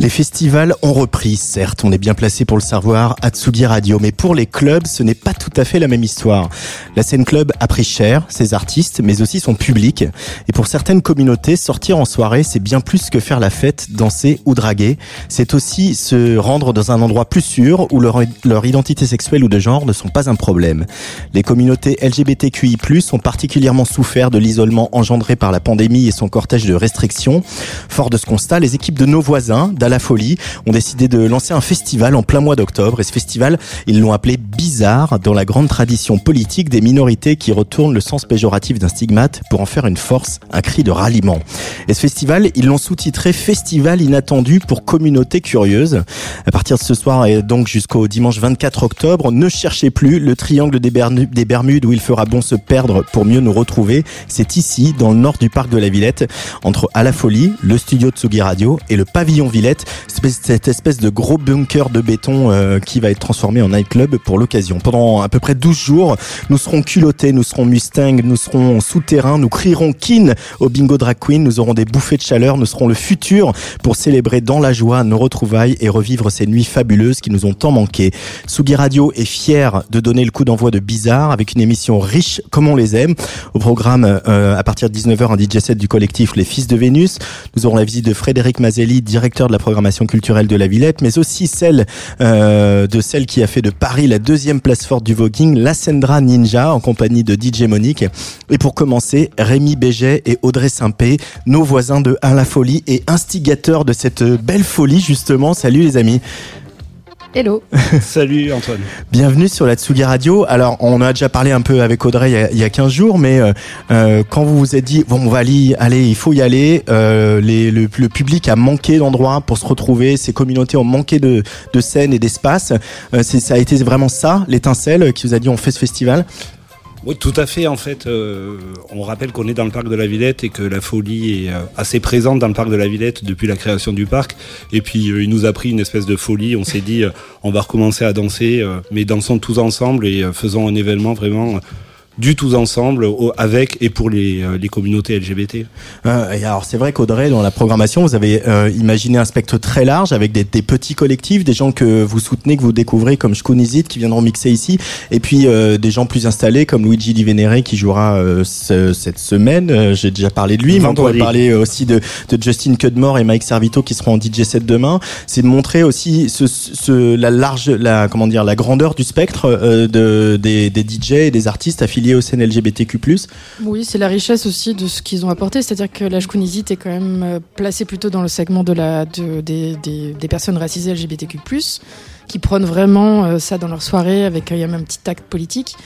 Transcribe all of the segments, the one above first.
Les festivals ont repris, certes, on est bien placé pour le savoir à Tsugi Radio, mais pour les clubs, ce n'est pas tout à fait la même histoire. La scène club a pris cher, ses artistes, mais aussi son public. Et pour certaines communautés, sortir en soirée, c'est bien plus que faire la fête, danser ou draguer. C'est aussi se rendre dans un endroit plus sûr où leur, leur identité sexuelle ou de genre ne sont pas un problème. Les communautés LGBTQI+, ont particulièrement souffert de l'isolement engendré par la pandémie et son cortège de restrictions. Fort de ce constat, les équipes de nos voisins, d'À la Folie, ont décidé de lancer un festival en plein mois d'octobre. Et ce festival, ils l'ont appelé Bizarre, dans la grande tradition politique des minorités qui retournent le sens péjoratif d'un stigmate pour en faire une force, un cri de ralliement. Et ce festival, ils l'ont sous-titré Festival inattendu pour communautés curieuses. À partir de ce soir et donc jusqu'au dimanche 24 octobre, ne cherchez plus le triangle des Bermudes où il fera bon se perdre pour mieux nous retrouver. C'est ici, dans le nord du parc de la Villette, entre À la Folie, le studio de Tsugi Radio et le pavillon Villette, espèce- cette espèce de gros bunker de béton euh, qui va être transformé en nightclub pour l'occasion. Pendant à peu près 12 jours, nous serons culottés, nous serons Mustang, nous serons souterrains, nous crierons Kin au bingo drag queen, nous aurons des bouffées de chaleur, nous serons le futur pour célébrer dans la joie nos retrouvailles et revivre ces nuits fabuleuses qui nous ont tant manqué. Sugi Radio est fier de donner le coup d'envoi de Bizarre avec une émission riche comme on les aime. Au programme, euh, à partir de 19h, un DJ set du collectif Les Fils de Vénus. Nous aurons la visite de Frédéric Mazelli, directeur de la programmation culturelle de la Villette, mais aussi celle euh, de celle qui a fait de Paris la deuxième place forte du voguing, la Sendra Ninja, en compagnie de DJ Monique. Et pour commencer, Rémi Béget et Audrey Simpé, nos voisins de À la Folie et instigateurs de cette belle folie, justement. Salut les amis. Hello. Salut Antoine. Bienvenue sur la Tsugi Radio. Alors, on a déjà parlé un peu avec Audrey il y a, il y a 15 jours, mais euh, euh, quand vous vous êtes dit, bon, on va aller, allez, il faut y aller, euh, les, le, le public a manqué d'endroits pour se retrouver, ces communautés ont manqué de, de scènes et d'espace. Euh, c'est- ça a été vraiment ça, l'étincelle qui vous a dit, on fait ce festival Oui, tout à fait. En fait, euh, on rappelle qu'on est dans le parc de la Villette et que la folie est euh, assez présente dans le parc de la Villette depuis la création du parc. Et puis, euh, il nous a pris une espèce de folie. On s'est dit, on va recommencer à danser, mais dansons tous ensemble et faisons un événement vraiment du tous ensemble au- avec et pour les, euh, les communautés LGBT. Euh, et alors c'est vrai qu'Audrey, dans la programmation, vous avez euh, imaginé un spectre très large avec des, des petits collectifs, des gens que vous soutenez, que vous découvrez comme Shkunizit qui viendront mixer ici, et puis euh, des gens plus installés comme Luigi Di Venere qui jouera euh, ce- cette semaine. Euh, J'ai déjà parlé de lui, mais on pourrait parler aussi de, de Justin Cudmore et Mike Servito qui seront en DJ set demain. C'est de montrer aussi ce, ce, la large, la comment dire, la grandeur du spectre euh, de, des, des DJ et des artistes affiliés aux scènes LGBTQ+. Oui, c'est la richesse aussi de ce qu'ils ont apporté, c'est-à-dire que la Shkunizit est quand même euh, placée plutôt dans le segment de la, de, des, des, personnes racisées LGBTQ+, qui prônent vraiment euh, ça dans leur soirée avec euh, y a même un petit acte politique.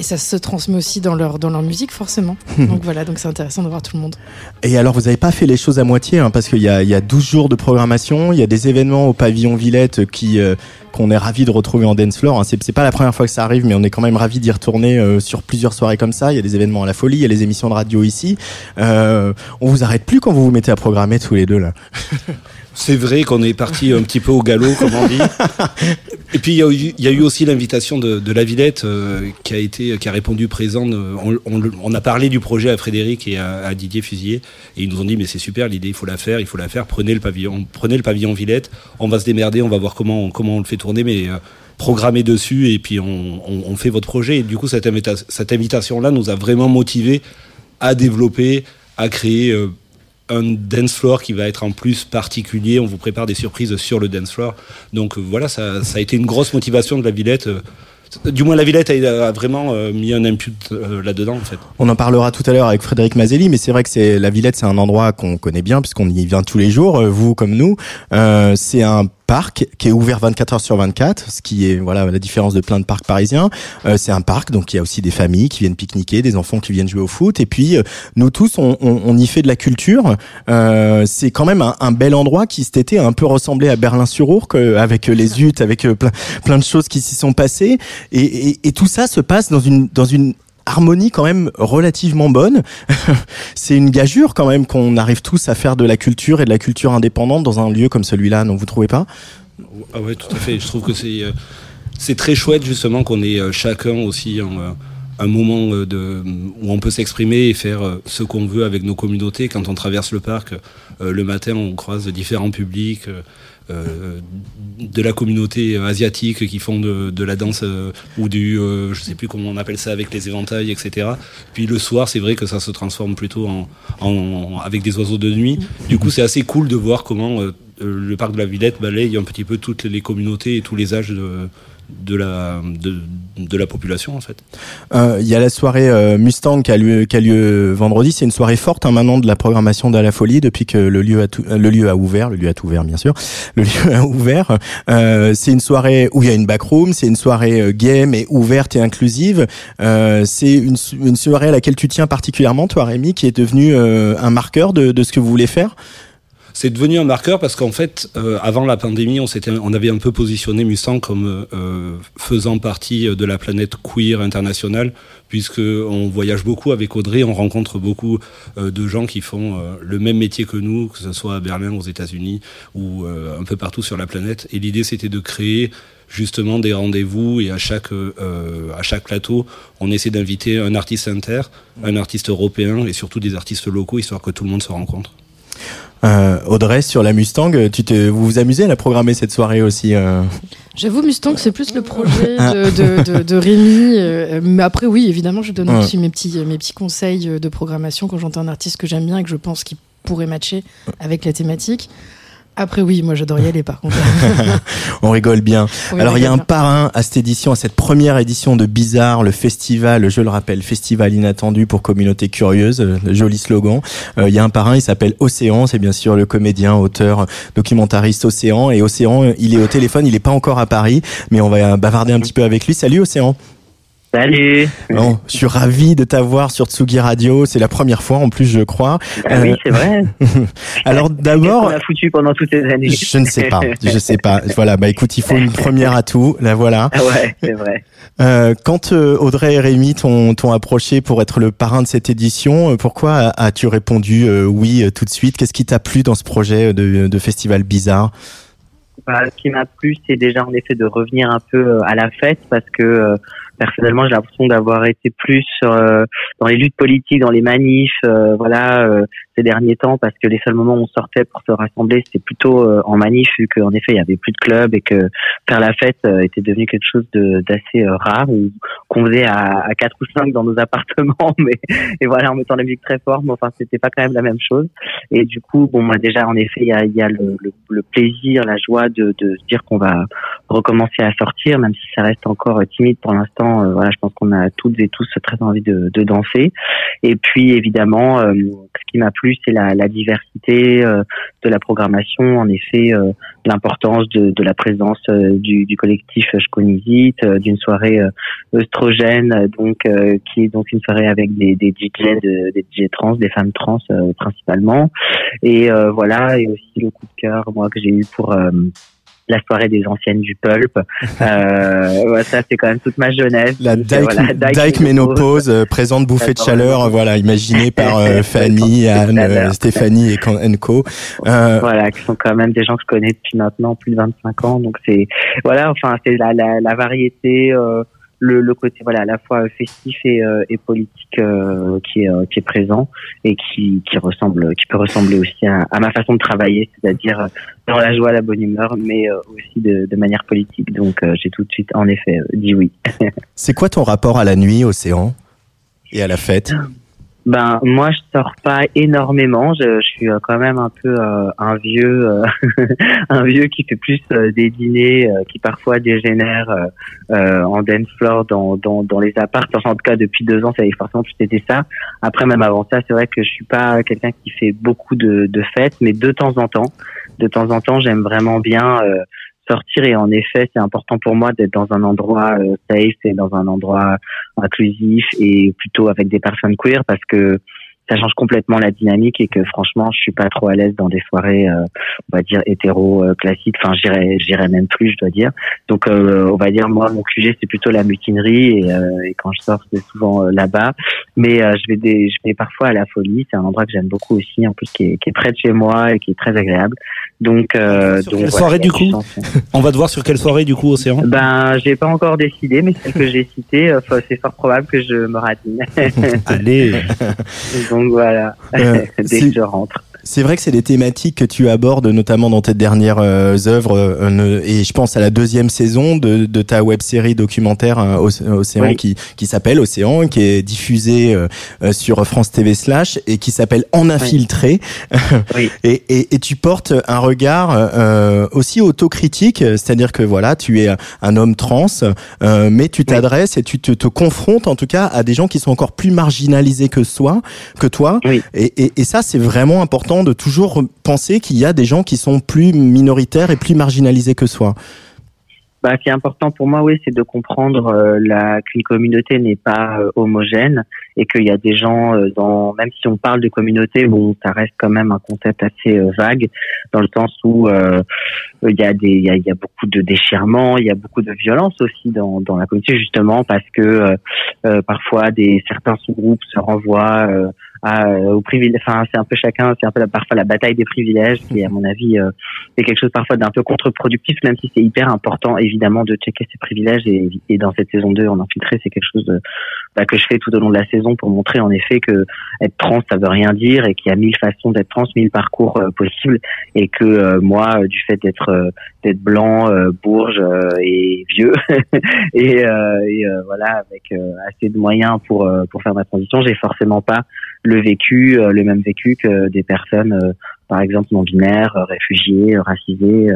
Et ça se transmet aussi dans leur, dans leur musique, forcément. donc voilà, donc c'est intéressant de voir tout le monde. Et alors, vous n'avez pas fait les choses à moitié, hein, parce qu'il y a, y a 12 jours de programmation, il y a des événements au pavillon Villette qui euh, qu'on est ravi de retrouver en dance floor. Hein. C'est, c'est pas la première fois que ça arrive, mais on est quand même ravi d'y retourner euh, sur plusieurs soirées comme ça. Il y a des événements à la folie, il y a les émissions de radio ici. Euh, on vous arrête plus quand vous vous mettez à programmer tous les deux là. C'est vrai qu'on est parti un petit peu au galop, comme on dit. Et puis il y, a eu- il y a eu aussi l'invitation de, de la Villette euh, qui a été, qui a répondu présent. euh, On, on le- on a parlé du projet à Frédéric et à, à Didier Fusier, et ils nous ont dit mais c'est super l'idée, il faut la faire, il faut la faire. Prenez le pavillon, prenez le pavillon Villette. On va se démerder, on va voir comment on, comment on le fait tourner, mais euh, programmez dessus et puis on, fait votre projet. Et du coup cette, invita- cette invitation là nous a vraiment motivé à développer, à créer. euh, un dance floor qui va être en plus particulier. On vous prépare des surprises sur le dance floor. Donc euh, voilà, ça, ça a été une grosse motivation de la Villette. euh, Du moins, la Villette a, vraiment euh, mis un input là-dedans, en fait. On en parlera tout à l'heure avec Frédéric Mazelli, mais c'est vrai que c'est la Villette, c'est un endroit qu'on connaît bien puisqu'on y vient tous les jours, vous comme nous. Euh, c'est un parc qui est ouvert 24 heures sur 24, ce qui est voilà la différence de plein de parcs parisiens. Euh, c'est un parc, donc il y a aussi des familles qui viennent pique-niquer, des enfants qui viennent jouer au foot, et puis euh, nous tous, on, on, on, y fait de la culture. Euh, c'est quand même un, un, bel endroit qui cet été a un peu ressemblé à Berlin-sur-Ourcq, avec les huttes, avec plein, plein de choses qui s'y sont passées, et, et, et tout ça se passe dans une dans une harmonie quand même relativement bonne. c'est une gageure quand même qu'on arrive tous à faire de la culture et de la culture indépendante dans un lieu comme celui-là, non vous trouvez pas? Ah ouais, tout à fait. Je trouve que c'est euh, c'est très chouette justement qu'on ait euh, chacun aussi un, euh, un moment où on peut s'exprimer et faire ce qu'on veut avec nos communautés. Quand on traverse le parc, le matin, on croise différents publics. Euh, de la communauté asiatique qui font de, la danse euh, ou du, euh, je sais plus comment on appelle ça avec les éventails, etc. Puis le soir, c'est vrai que ça se transforme plutôt en, en avec des oiseaux de nuit. Du coup, c'est assez cool de voir comment le parc de la Villette balaye un petit peu toutes les communautés et tous les âges de, de la, de, de, la population en fait. Il euh, y a la soirée euh, Mustang qui a lieu, qui a lieu vendredi. C'est une soirée forte hein, maintenant de la programmation de la folie depuis que le lieu a, tout, le lieu a ouvert. Le lieu a ouvert bien sûr. Le lieu a ouvert. Euh, c'est une soirée où il y a une backroom. C'est une soirée euh, gay mais ouverte et inclusive. Euh, c'est une, une, soirée à laquelle tu tiens particulièrement, toi Rémi, qui est devenu un marqueur de, de ce que vous voulez faire? C'est devenu un marqueur parce qu'en fait, euh, avant la pandémie, on, s'était, on avait un peu positionné Mustang comme euh, faisant partie de la planète queer internationale, puisque on voyage beaucoup avec Audrey, on rencontre beaucoup euh, de gens qui font euh, le même métier que nous, que ce soit à Berlin, aux États-Unis ou euh, un peu partout sur la planète. Et l'idée, c'était de créer justement des rendez-vous et à chaque à chaque plateau, on essaie d'inviter un artiste inter, un artiste européen et surtout des artistes locaux, histoire que tout le monde se rencontre. Euh, Audrey, sur la Mustang, tu te, vous vous amusez à la programmer cette soirée aussi euh J'avoue, Mustang, c'est plus le projet de, de, de, de Rémi. Euh, mais après, oui, évidemment, je donne ouais. aussi mes petits, mes petits conseils de programmation quand j'entends un artiste que j'aime bien et que je pense qu'il pourrait matcher avec la thématique. Après oui, moi j'adore y aller par contre. on rigole bien. Oui, Alors il y a un bien. parrain à cette édition, à cette première édition de Bizarre, le festival, je le rappelle, festival inattendu pour communauté curieuse, joli slogan. Euh, il y a un parrain, il s'appelle Océan, c'est bien sûr le comédien, auteur, documentariste Océan. Et Océan, il est au téléphone, il n'est pas encore à Paris, mais on va bavarder un petit peu avec lui. Salut Océan. Salut. Bon, je suis ravi de t'avoir sur Tsugi Radio. C'est la première fois en plus, je crois. Ah euh... oui, c'est vrai. Alors d'abord, on a foutu pendant toutes ces années. Je ne sais pas. Je sais pas. Voilà. Bah écoute, il faut une première à tout. La voilà. Ah ouais, c'est vrai. Euh, quand euh, Audrey et Rémi t'ont approché pour être le parrain de cette édition, euh, pourquoi as-tu répondu euh, oui tout de suite? Qu'est-ce qui t'a plu dans ce projet de, de festival bizarre? Bah, ce qui m'a plu, c'est déjà en effet de revenir un peu à la fête parce que personnellement, j'ai l'impression d'avoir été plus euh, dans les luttes politiques, dans les manifs, euh, voilà, euh, ces derniers temps, parce que les seuls moments où on sortait pour se rassembler, c'était plutôt euh, en manif, vu qu'en effet, il y avait plus de clubs et que faire la fête euh, était devenu quelque chose d'assez euh, rare, ou qu'on faisait à, à 4 ou 5 dans nos appartements, mais et voilà, en mettant la musique très fort, mais enfin, c'était pas quand même la même chose. Et du coup, bon, moi déjà, en effet, il y a, y a le, le, le, plaisir, la joie de, de se dire qu'on va recommencer à sortir, même si ça reste encore timide pour l'instant. Euh, voilà, je pense qu'on a toutes et tous très envie de, de danser. Et puis évidemment, euh, ce qui m'a plu, c'est la, la, diversité euh, de la programmation. En effet, l'importance de, de, la présence du, du, collectif Shkonizit, d'une soirée œstrogène, donc qui est donc une soirée avec des, des DJ, de, des DJ trans, des femmes trans principalement. Et voilà, et aussi le coup de cœur, moi, que j'ai eu pour la soirée des anciennes du pulp. Euh, ouais, ça, c'est quand même toute ma jeunesse. La Dyke, voilà, Dyke, Dyke Ménopause, euh, présente bouffée de chaleur, voilà, imaginée par euh, Fanny, Anne, Stéphanie et Co. Euh, voilà, qui sont quand même des gens que je connais depuis maintenant plus de 25 ans. Donc c'est, voilà, enfin, c'est la, la, la variété. Euh, le, le, côté voilà à la fois festif et, euh, et politique euh, qui est euh, qui est présent et qui qui ressemble qui peut ressembler aussi à, à ma façon de travailler c'est-à-dire dans la joie la bonne humeur mais aussi de, de manière politique. Donc j'ai tout de suite en effet dit oui. C'est quoi ton rapport à la nuit océan et à la fête? ben moi je sors pas énormément. Je, je suis quand même un peu euh, un vieux, euh, un vieux qui fait plus euh, des dîners qui parfois dégénèrent en dance floor dans, dans, dans les apparts. en tout cas depuis deux ans, ça avait forcément plus été ça. Après même avant ça, c'est vrai que je suis pas quelqu'un qui fait beaucoup de, de fêtes, mais de temps en temps, de temps en temps, j'aime vraiment bien sortir et en effet c'est important pour moi d'être dans un endroit safe et dans un endroit inclusif et plutôt avec des personnes queer parce que ça change complètement la dynamique et que franchement, je suis pas trop à l'aise dans des soirées, euh, on va dire hétéro euh. Enfin, j'irais, j'irais même plus, je dois dire. Donc, euh, on va dire moi, mon QG c'est plutôt la mutinerie et, et quand je sors, c'est souvent là-bas. Mais je vais des, je vais parfois à la folie. C'est un endroit que j'aime beaucoup aussi, en plus qui est, qui est près de chez moi et qui est très agréable. Donc, euh, donc quelle soirée du coup On va te voir sur quelle soirée du coup, Océan? Ben, j'ai pas encore décidé, mais celle que j'ai citée, c'est fort probable que je me ratine. Allez. donc voilà, euh, dès que je rentre. C'est vrai que c'est des thématiques que tu abordes notamment dans tes dernières euh, œuvres euh, et je pense à la deuxième saison de, de ta web série documentaire euh, Océan qui, qui s'appelle Océan qui est diffusée sur France TV slash et qui s'appelle En infiltré oui. et, et, et, tu portes un regard aussi autocritique c'est-à-dire que voilà tu es un homme trans mais tu t'adresses et tu te, te, confrontes en tout cas à des gens qui sont encore plus marginalisés que soi que toi. Et, et, et ça c'est vraiment important de toujours penser qu'il y a des gens qui sont plus minoritaires et plus marginalisés que soi. Bah, ce qui est important pour moi, oui, c'est de comprendre euh, la, qu'une communauté n'est pas euh, homogène et qu'il y a des gens euh, dans, même si on parle de communauté, bon, ça reste quand même un concept assez vague dans le sens où il y a des, il y a, beaucoup de déchirements, il y a beaucoup de violence aussi dans, dans la communauté justement parce que parfois des certains sous-groupes se renvoient euh, au privilège. Enfin, c'est un peu chacun, c'est un peu parfois la bataille des privilèges qui, à mon avis, euh, est quelque chose parfois d'un peu contre-productif, même si c'est hyper important, évidemment, de checker ses privilèges. Et, et dans cette saison 2, en infiltré, c'est quelque chose de, bah, que je fais tout au long de la saison pour montrer en effet que être trans, ça veut rien dire et qu'il y a mille façons d'être trans, mille parcours euh, possibles, et que euh, moi, du fait d'être d'être blanc, bourge et vieux, et, et voilà, avec assez de moyens pour pour faire ma transition, j'ai forcément pas le vécu, euh, le même vécu que des personnes, euh, par exemple non binaires, euh, réfugiés, racisés,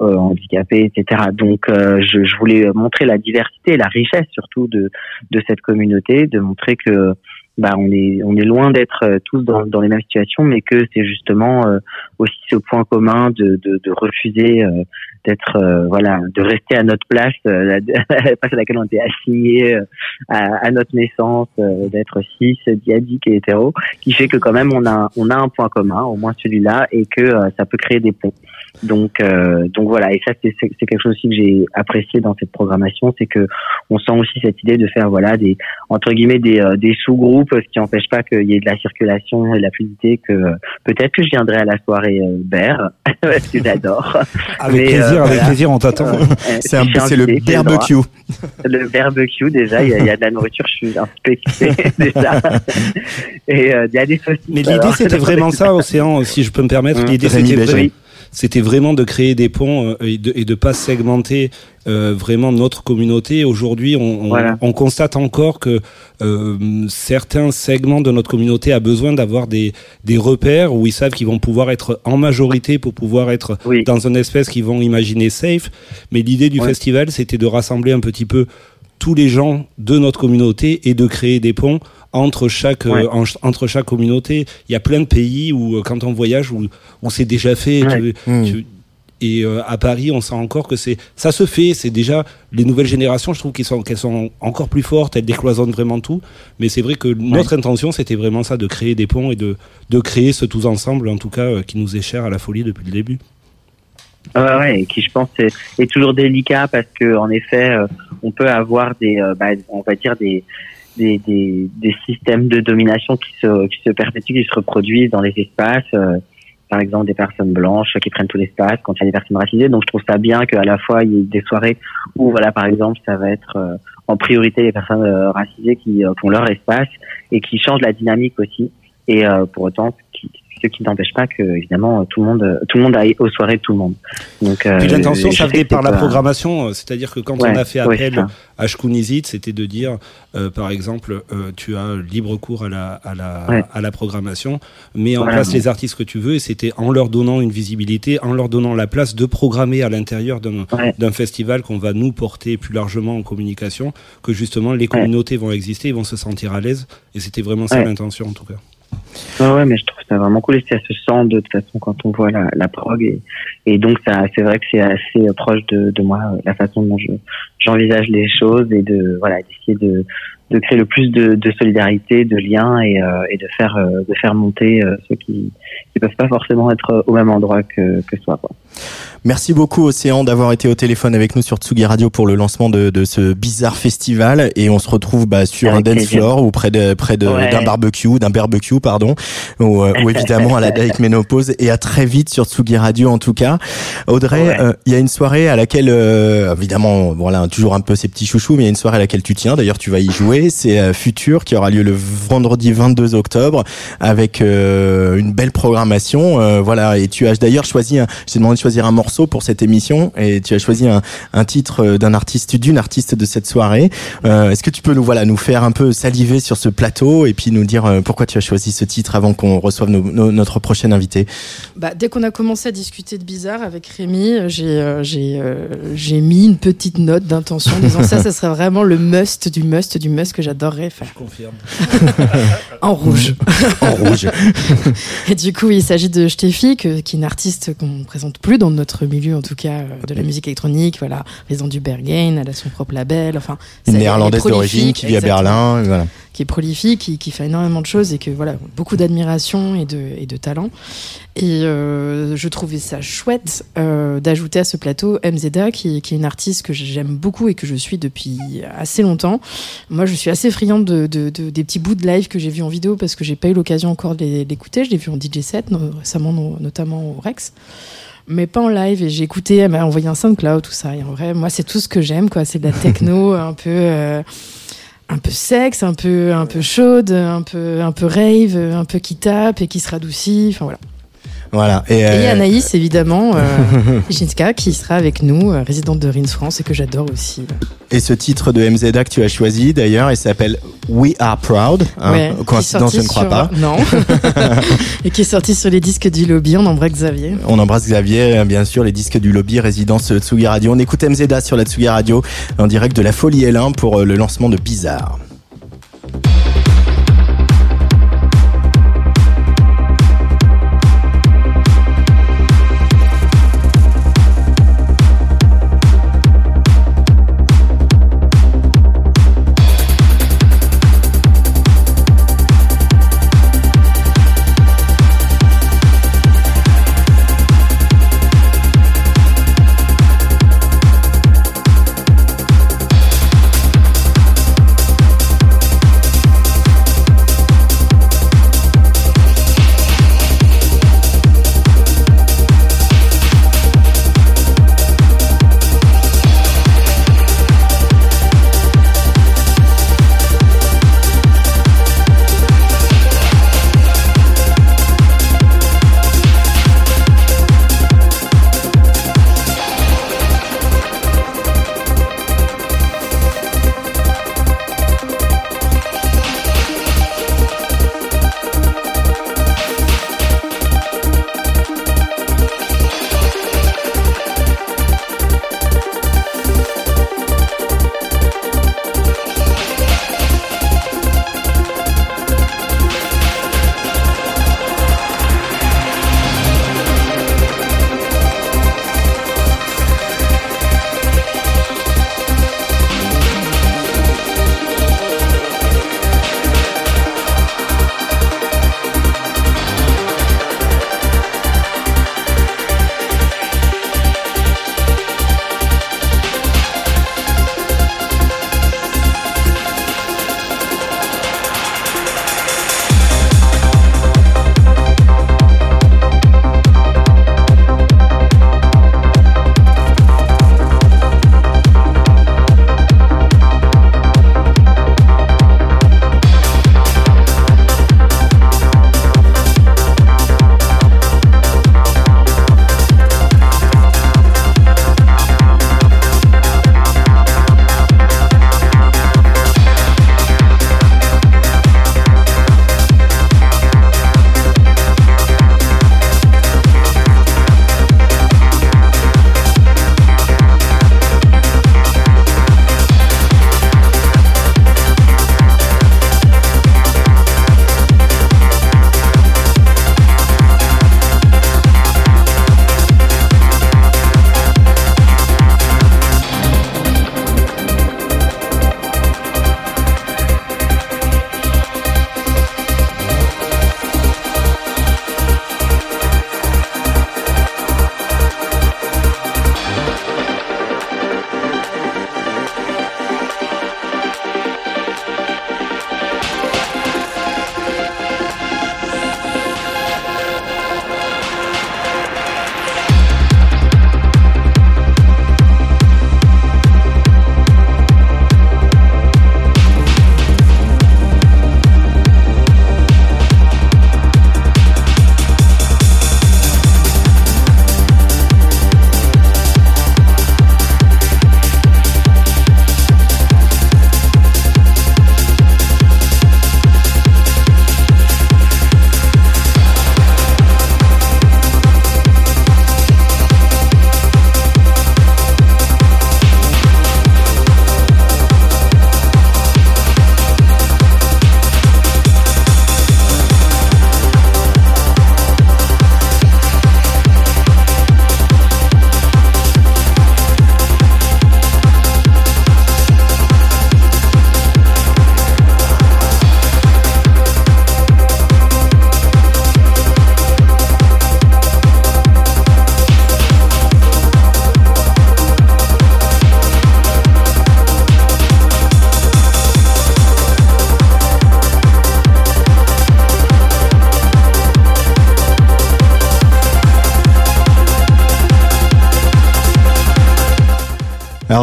handicapés, etc. Donc, je, je, voulais montrer la diversité la richesse surtout de de cette communauté, de montrer que bah, on est on est loin d'être euh, tous dans, dans les mêmes situations, mais que c'est justement euh, aussi ce point commun de, de, de refuser euh, d'être voilà de rester à notre place, la, place à laquelle on était assigné à, à, notre naissance, d'être cis, diadique et hétéro, qui fait que quand même on a on a un point commun, au moins celui-là, et que ça peut créer des ponts. Donc, euh, donc voilà, et ça c'est quelque chose aussi que j'ai apprécié dans cette programmation, c'est que on sent aussi cette idée de faire voilà des entre guillemets des, euh, des sous-groupes, ce qui n'empêche pas qu'il y ait de la circulation et de la fluidité. Que euh, peut-être que je viendrai à la soirée euh, parce que j'adore. Avec plaisir, avec plaisir, on t'attend. c'est le barbecue. Le barbecue déjà, il y, a de la nourriture, je suis un peu déjà. et il y a des saucisses. Mais l'idée c'était vraiment ça, Océan, si je peux me permettre. L'idée c'était vraiment c'était vraiment de créer des ponts euh, et de, de pas segmenter euh, vraiment notre communauté. Aujourd'hui, on, on, on, constate encore que euh, certains segments de notre communauté a besoin d'avoir des, des repères où ils savent qu'ils vont pouvoir être en majorité pour pouvoir être dans un espèce qu'ils vont imaginer safe. Mais l'idée du festival, c'était de rassembler un petit peu tous les gens de notre communauté et de créer des ponts entre chaque euh, entre chaque communauté. Il y a plein de pays où euh, quand on voyage où, on c'est déjà fait. Mmh. et euh, à Paris, on sent encore que c'est ça se fait. C'est déjà les nouvelles générations. Je trouve qu'elles sont qu'elles sont encore plus fortes. Elles décloisonnent vraiment tout. Mais c'est vrai que notre intention, c'était vraiment ça, de créer des ponts et de de créer ce tous ensemble, en tout cas, qui nous est cher à la folie depuis le début. Ouais, ouais, et qui je pense est, est, toujours délicat parce que en effet, euh, on peut avoir des, euh, bah, on va dire des, des, des, des, systèmes de domination qui se, qui se perpétuent, qui se reproduisent dans les espaces. Euh, par exemple, des personnes blanches qui prennent tout l'espace quand il y a des personnes racisées. Donc, je trouve ça bien qu'à la fois il y ait des soirées où, voilà, par exemple, ça va être en priorité les personnes racisées qui, ont leur espace et qui changent la dynamique aussi. Et pour autant, ce qui n'empêche pas que évidemment tout le monde tout le monde aille aux soirées de tout le monde. Donc euh, l'intention ça venait par la programmation, euh, c'est-à-dire que quand on a fait appel à Shkunizit, c'était de dire euh, par exemple euh, tu as libre cours à la à la à la programmation, mais en place les artistes que tu veux et c'était en leur donnant une visibilité, en leur donnant la place de programmer à l'intérieur d'un d'un festival qu'on va nous porter plus largement en communication que justement les communautés vont exister, ils vont se sentir à l'aise et c'était vraiment ça l'intention en tout cas. Ouais, mais je trouve ça vraiment cool et ça se sent de toute façon quand on voit la, la prog et, et donc ça c'est vrai que c'est assez proche de, de moi la façon dont je j'envisage les choses et de voilà d'essayer de de créer le plus de, de solidarité, de liens et, euh, et de faire euh, de faire monter euh, ceux qui qui peuvent pas forcément être au même endroit que que soi. Quoi. Merci beaucoup Océan d'avoir été au téléphone avec nous sur Tsugi Radio pour le lancement de, de ce bizarre festival et on se retrouve bah, sur Avec un dance plaisir. floor ou près de près de Ouais. d'un barbecue, d'un barbecue pardon, ou, euh, ou évidemment à la Daic Ménopause et à très vite sur Tsugi Radio en tout cas. Audrey, Ouais. euh, il y a une soirée à laquelle euh, évidemment voilà toujours un peu ces petits chouchous, mais il y a une soirée à laquelle tu tiens. D'ailleurs tu vas y jouer, c'est euh, Futur qui aura lieu le vendredi 22 octobre avec une belle programmation. euh, voilà et tu as d'ailleurs choisi, un, je t'ai demandé de choisir un morceau pour cette émission et tu as choisi un, un titre euh, d'un artiste, d'une artiste de cette soirée. Euh, Est-ce que tu peux nous voilà nous faire un peu saliver sur ce plateau et puis nous dire euh, pourquoi tu as choisi ce titre avant qu'on reçoive nos- nos- notre prochain invité Bah, dès qu'on a commencé à discuter de bizarre avec Rémi, j'ai euh, j'ai euh, j'ai mis une petite note d'intention disant ça, ça serait vraiment le must du must du must que j'adorerais faire Confirme. en rouge. en rouge Et du coup, il s'agit de Steffi, qui est une artiste qu'on ne présente plus dans notre milieu, en tout cas, euh, de la musique électronique. Voilà, résident du Berghain, elle a son propre label. Enfin, Une néerlandaise d'origine qui vit à. Berlin. Voilà. qui est prolifique, qui, qui fait énormément de choses et que voilà, beaucoup d'admiration et de, et de talent. Et euh, je trouvais ça chouette euh, d'ajouter à ce plateau MZA, qui, qui est une artiste que j'aime beaucoup et que je suis depuis assez longtemps. Moi, je suis assez friande de, de, de- des petits bouts de live que j'ai vus en vidéo parce que j'ai pas eu l'occasion encore de d'écouter. Je l'ai vu en DJ set récemment, no- notamment au Rex. Mais pas en live et j'ai écouté, elle m'a envoyé un SoundCloud, tout ça. Et en vrai, moi, c'est tout ce que j'aime, quoi. C'est de la techno un peu, euh, un peu sexe, un peu, un peu chaude, un peu, un peu rave, un peu qui tape et qui se radoucit. Enfin voilà. Voilà. Et, Et euh, Anaïs, évidemment, euh, Jinska, qui sera avec nous, euh, résidente de Rins France et que j'adore aussi. et ce titre de MZA que tu as choisi d'ailleurs, il s'appelle We Are Proud. Hein, Ouais, coïncidence, je ne crois sur- pas. Non. et qui est sorti sur les disques du lobby. On embrasse Xavier. On embrasse Xavier, bien sûr, les disques du lobby, résidence Tsugi Radio. On écoute MZA sur la Tsugi Radio en direct de la Folie L1 pour le lancement de. Bizarre,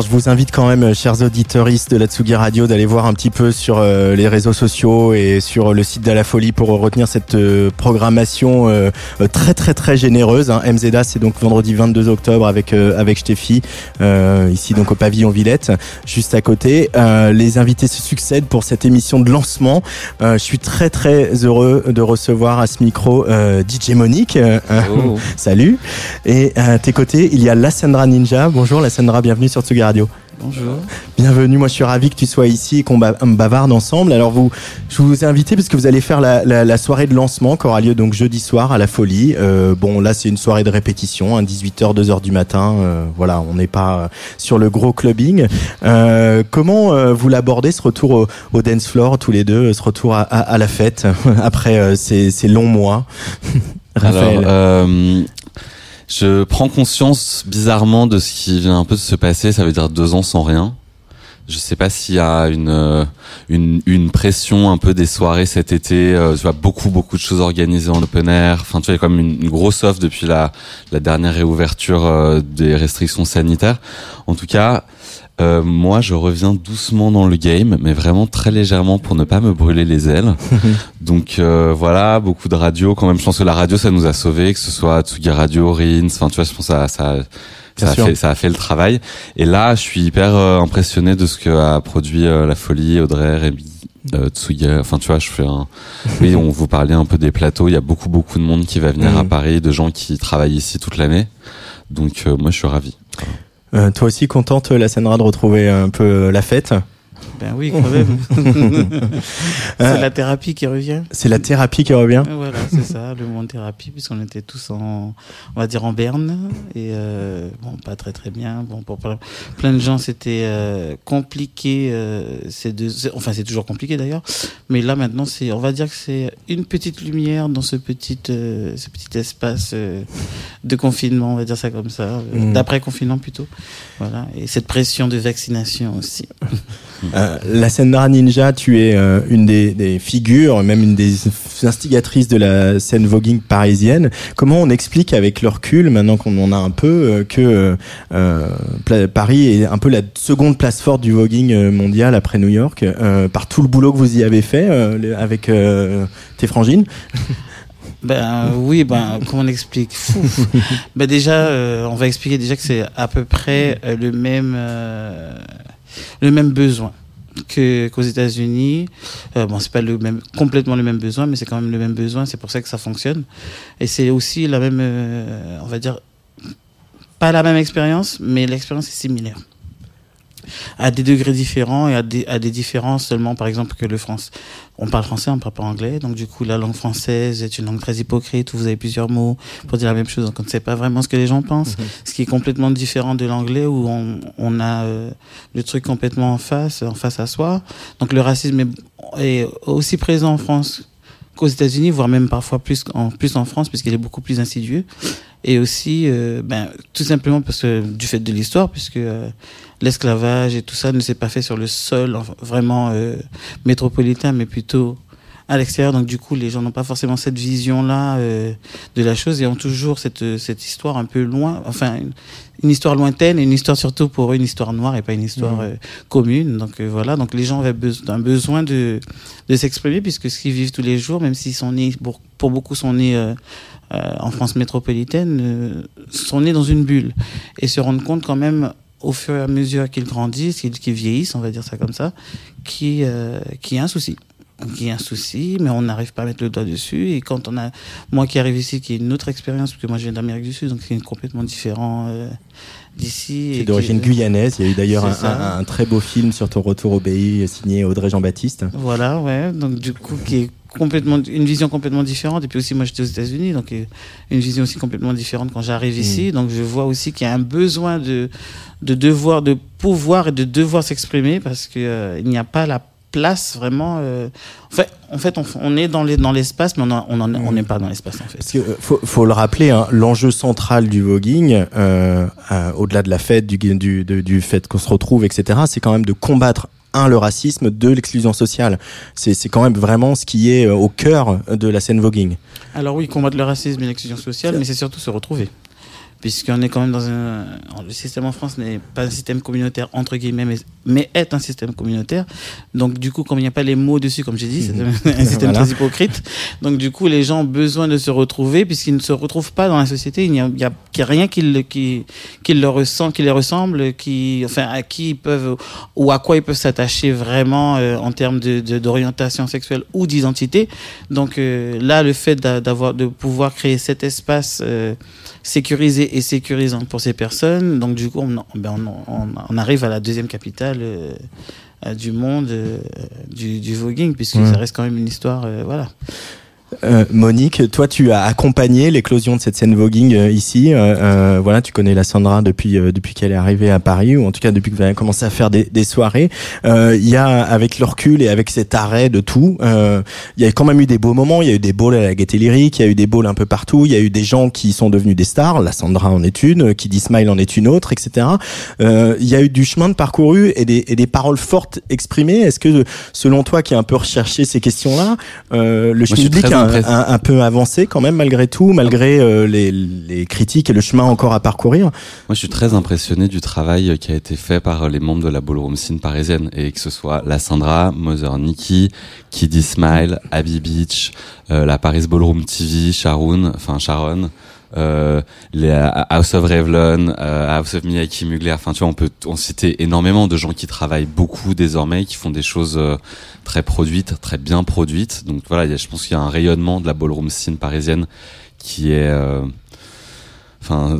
je vous invite quand même, chers auditeuristes de la Tsugi Radio, d'aller voir un petit peu sur euh, les réseaux sociaux et sur le site de la folie pour retenir cette euh, programmation euh, très très très généreuse. Hein. MZA, c'est donc vendredi 22 octobre avec avec Steffi, ici donc au pavillon Villette, juste à côté. les invités se succèdent pour cette émission de lancement. je suis très très heureux de recevoir à ce micro DJ Monique. Oh. Salut. Et à tes côtés, il y a Lassandra Ninja. Bonjour Lassandra, bienvenue sur Tsugi Radio. Bonjour. Bienvenue, moi je suis ravi que tu sois ici et qu'on bavarde ensemble. Alors vous, je vous ai invité parce que vous allez faire la, soirée de lancement qui aura lieu donc jeudi soir à la Folie. Euh, bon là c'est une soirée de répétition, hein, 18h, 2h du matin. Euh, voilà, on n'est pas euh, sur le gros clubbing. comment vous l'abordez ce retour au, dance floor tous les deux, ce retour à, la fête après ces, ces, longs mois? Raphaël. Alors, je prends conscience bizarrement de ce qui vient un peu de se passer. Ça veut dire deux ans sans rien. Je sais pas s'il y a une, euh, une, une pression un peu des soirées cet été. Euh, tu vois beaucoup beaucoup de choses organisées en open air. Enfin tu vois il y a comme une, une grosse offre depuis la, la dernière réouverture euh, des restrictions sanitaires. En tout cas, euh, moi, je reviens doucement dans le game, mais vraiment très légèrement pour ne pas me brûler les ailes. Donc euh, voilà, beaucoup de radio. Quand même, je pense que la radio, ça nous a sauvés, que ce soit Tsugi Radio, Rins. Enfin, tu vois, je pense que ça, ça, ça a, fait, ça a fait le travail. Et là, je suis hyper euh, impressionné de ce que a produit la folie, Audrey, Rémi. Euh, Tsugi, enfin tu vois, je fais un. Oui, on vous parlait un peu des plateaux. Il y a beaucoup beaucoup de monde qui va venir à mm. Paris, de gens qui travaillent ici toute l'année. Donc moi, je suis ravi. Euh, toi aussi contente, la Sandra, de retrouver un peu la fête? Ben oui, quand même. c'est la thérapie qui revient. C'est la thérapie qui revient. Voilà, c'est ça, le monde thérapie, puisqu'on était tous en, on va dire en berne et euh, bon, pas très très bien. Bon, pour plein, de gens, c'était euh, compliqué. Euh, c'est de, enfin, c'est toujours compliqué d'ailleurs. Mais là maintenant, c'est, on va dire que c'est une petite lumière dans ce petit, euh, ce petit espace de confinement, on va dire ça comme ça, mm. d'après confinement plutôt. Voilà, et cette pression de vaccination aussi. Euh, la Sendra Ninja, tu es euh, une des, figures, même une des instigatrices de la scène voguing parisienne. Comment on explique avec le recul, maintenant qu'on en a un peu, euh, que Paris est un peu la seconde place forte du voguing mondial après New York, par tout le boulot que vous y avez fait avec tes frangines? Ben oui, ben comment on explique? Ben déjà, on va expliquer déjà que c'est à peu près le même le même besoin que qu'aux États-Unis. Euh, bon, c'est pas le même complètement le même besoin, mais c'est quand même le même besoin. C'est pour ça que ça fonctionne. Et c'est aussi la même, euh, on va dire, pas la même expérience, mais l'expérience est similaire à des degrés différents et à des, à des différences seulement, par exemple, que le français. On parle français, on parle pas anglais, donc du coup, la langue française est une langue très hypocrite où vous avez plusieurs mots pour dire la même chose, donc on ne sait pas vraiment ce que les gens pensent, mhm. ce qui est complètement différent de l'anglais où on, on a euh, le truc complètement en face, en face à soi. Donc le racisme est, est aussi présent en France qu'aux États-Unis, voire même parfois plus en, plus en France, puisqu'il est beaucoup plus insidieux. Et aussi, euh, ben, tout simplement parce que du fait de l'histoire, puisque euh, l'esclavage et tout ça ne s'est pas fait sur le sol vraiment euh, métropolitain, mais plutôt à l'extérieur. Donc du coup, les gens n'ont pas forcément cette vision-là euh, de la chose et ont toujours cette, cette histoire un peu loin, enfin une, histoire lointaine et une histoire surtout pour eux, une histoire noire et pas une histoire mmh. euh, commune. Donc euh, voilà, donc les gens avaient un besoin de, de s'exprimer puisque ce qu'ils vivent tous les jours, même s'ils sont nés, pour, pour beaucoup sont nés en France métropolitaine, sont nés dans une bulle et se rendent compte quand même au fur et à mesure qu'ils grandissent, qu'ils vieillissent, on va dire ça comme ça, qui, euh, qui a un souci. Qui a un souci, mais on n'arrive pas à mettre le doigt dessus. Et quand on a, moi qui arrive ici, qui est une autre expérience, parce que moi je viens d'Amérique du Sud, donc c'est complètement différent euh, d'ici. C'est d'origine guyanaise. Il y a eu d'ailleurs un, un, très beau film sur ton retour au pays signé Audrey Jean-Baptiste. Voilà, ouais. Donc du coup, qui est complètement une vision complètement différente. Et puis aussi moi j'étais aux États-Unis donc euh, une vision aussi complètement différente quand j'arrive mm. ici. Donc je vois aussi qu'il y a un besoin de de devoir de pouvoir et de devoir s'exprimer parce que euh, il n'y a pas la place vraiment euh, en fait en fait on, est dans les dans l'espace mais on on on n'est pas dans l'espace en fait. Parce que faut, faut le rappeler hein, l'enjeu central du voguing au-delà de la fête du du, du fait qu'on se retrouve etc c'est quand même de combattre un, le racisme, deux, l'exclusion sociale. C'est, c'est quand même vraiment ce qui est euh, au cœur de la scène voguing. Alors oui, combattre le racisme et l'exclusion sociale, mais c'est surtout se retrouver. Puisqu'on est quand même dans un. Le système en France n'est pas un système communautaire, entre guillemets, mais, est un système communautaire. Donc, du coup, comme il n'y a pas les mots dessus, comme j'ai dit, c'est mhm. un, système très hypocrite. Donc, du coup, les gens ont besoin de se retrouver, puisqu'ils ne se retrouvent pas dans la société. Il n'y a, a, rien qui, qui, qui, leur ressemble, qui les ressemble, qui, enfin, à qui ils peuvent, ou à quoi ils peuvent s'attacher vraiment euh, en termes d'orientation de, sexuelle ou d'identité. Donc, euh, là, le fait d'avoir, de pouvoir créer cet espace euh, sécurisé et sécurisant pour ces personnes. Donc du coup, on, ben, on, arrive à la deuxième capitale euh, du monde euh, du, du, voguing, puisque ça reste quand même une histoire, voilà. Euh, Monique, toi, tu as accompagné l'éclosion de cette scène voguing euh, ici. Euh, voilà, tu connais la Sandra depuis depuis qu'elle est arrivée à Paris, ou en tout cas depuis qu'elle a commencé à faire des, des soirées. Il y a, avec le recul et avec cet arrêt de tout, il y a quand même eu des beaux moments. Il y a eu des balls à la Gaîté Lyrique, il y a eu des balls un peu partout. Il y a eu des gens qui sont devenus des stars. La Sandra en est une, qui dit Smile en est une autre, etc. Il y a eu du chemin de parcouru et des, et des paroles fortes exprimées. Est-ce que, selon toi, qui a un peu recherché ces questions-là, le public un, peu avancé quand même malgré tout, malgré euh, les, les, critiques et le chemin encore à parcourir. Moi, je suis très impressionné du travail qui a été fait par les membres de la ballroom scene parisienne. Et que ce soit la Sandra, Mother Nikki, Kiddy Smile, Abby Beach, euh, la Paris Ballroom TV, Sharon, enfin Sharon euh, les House of Revlon, euh, House of Miyake Mugler. Enfin, tu vois, on peut on citer énormément de gens qui travaillent beaucoup désormais, qui font des choses euh, très produites, très bien produites. Donc voilà, y a, je pense qu'il y a un rayonnement de la ballroom scene parisienne qui est, euh, enfin,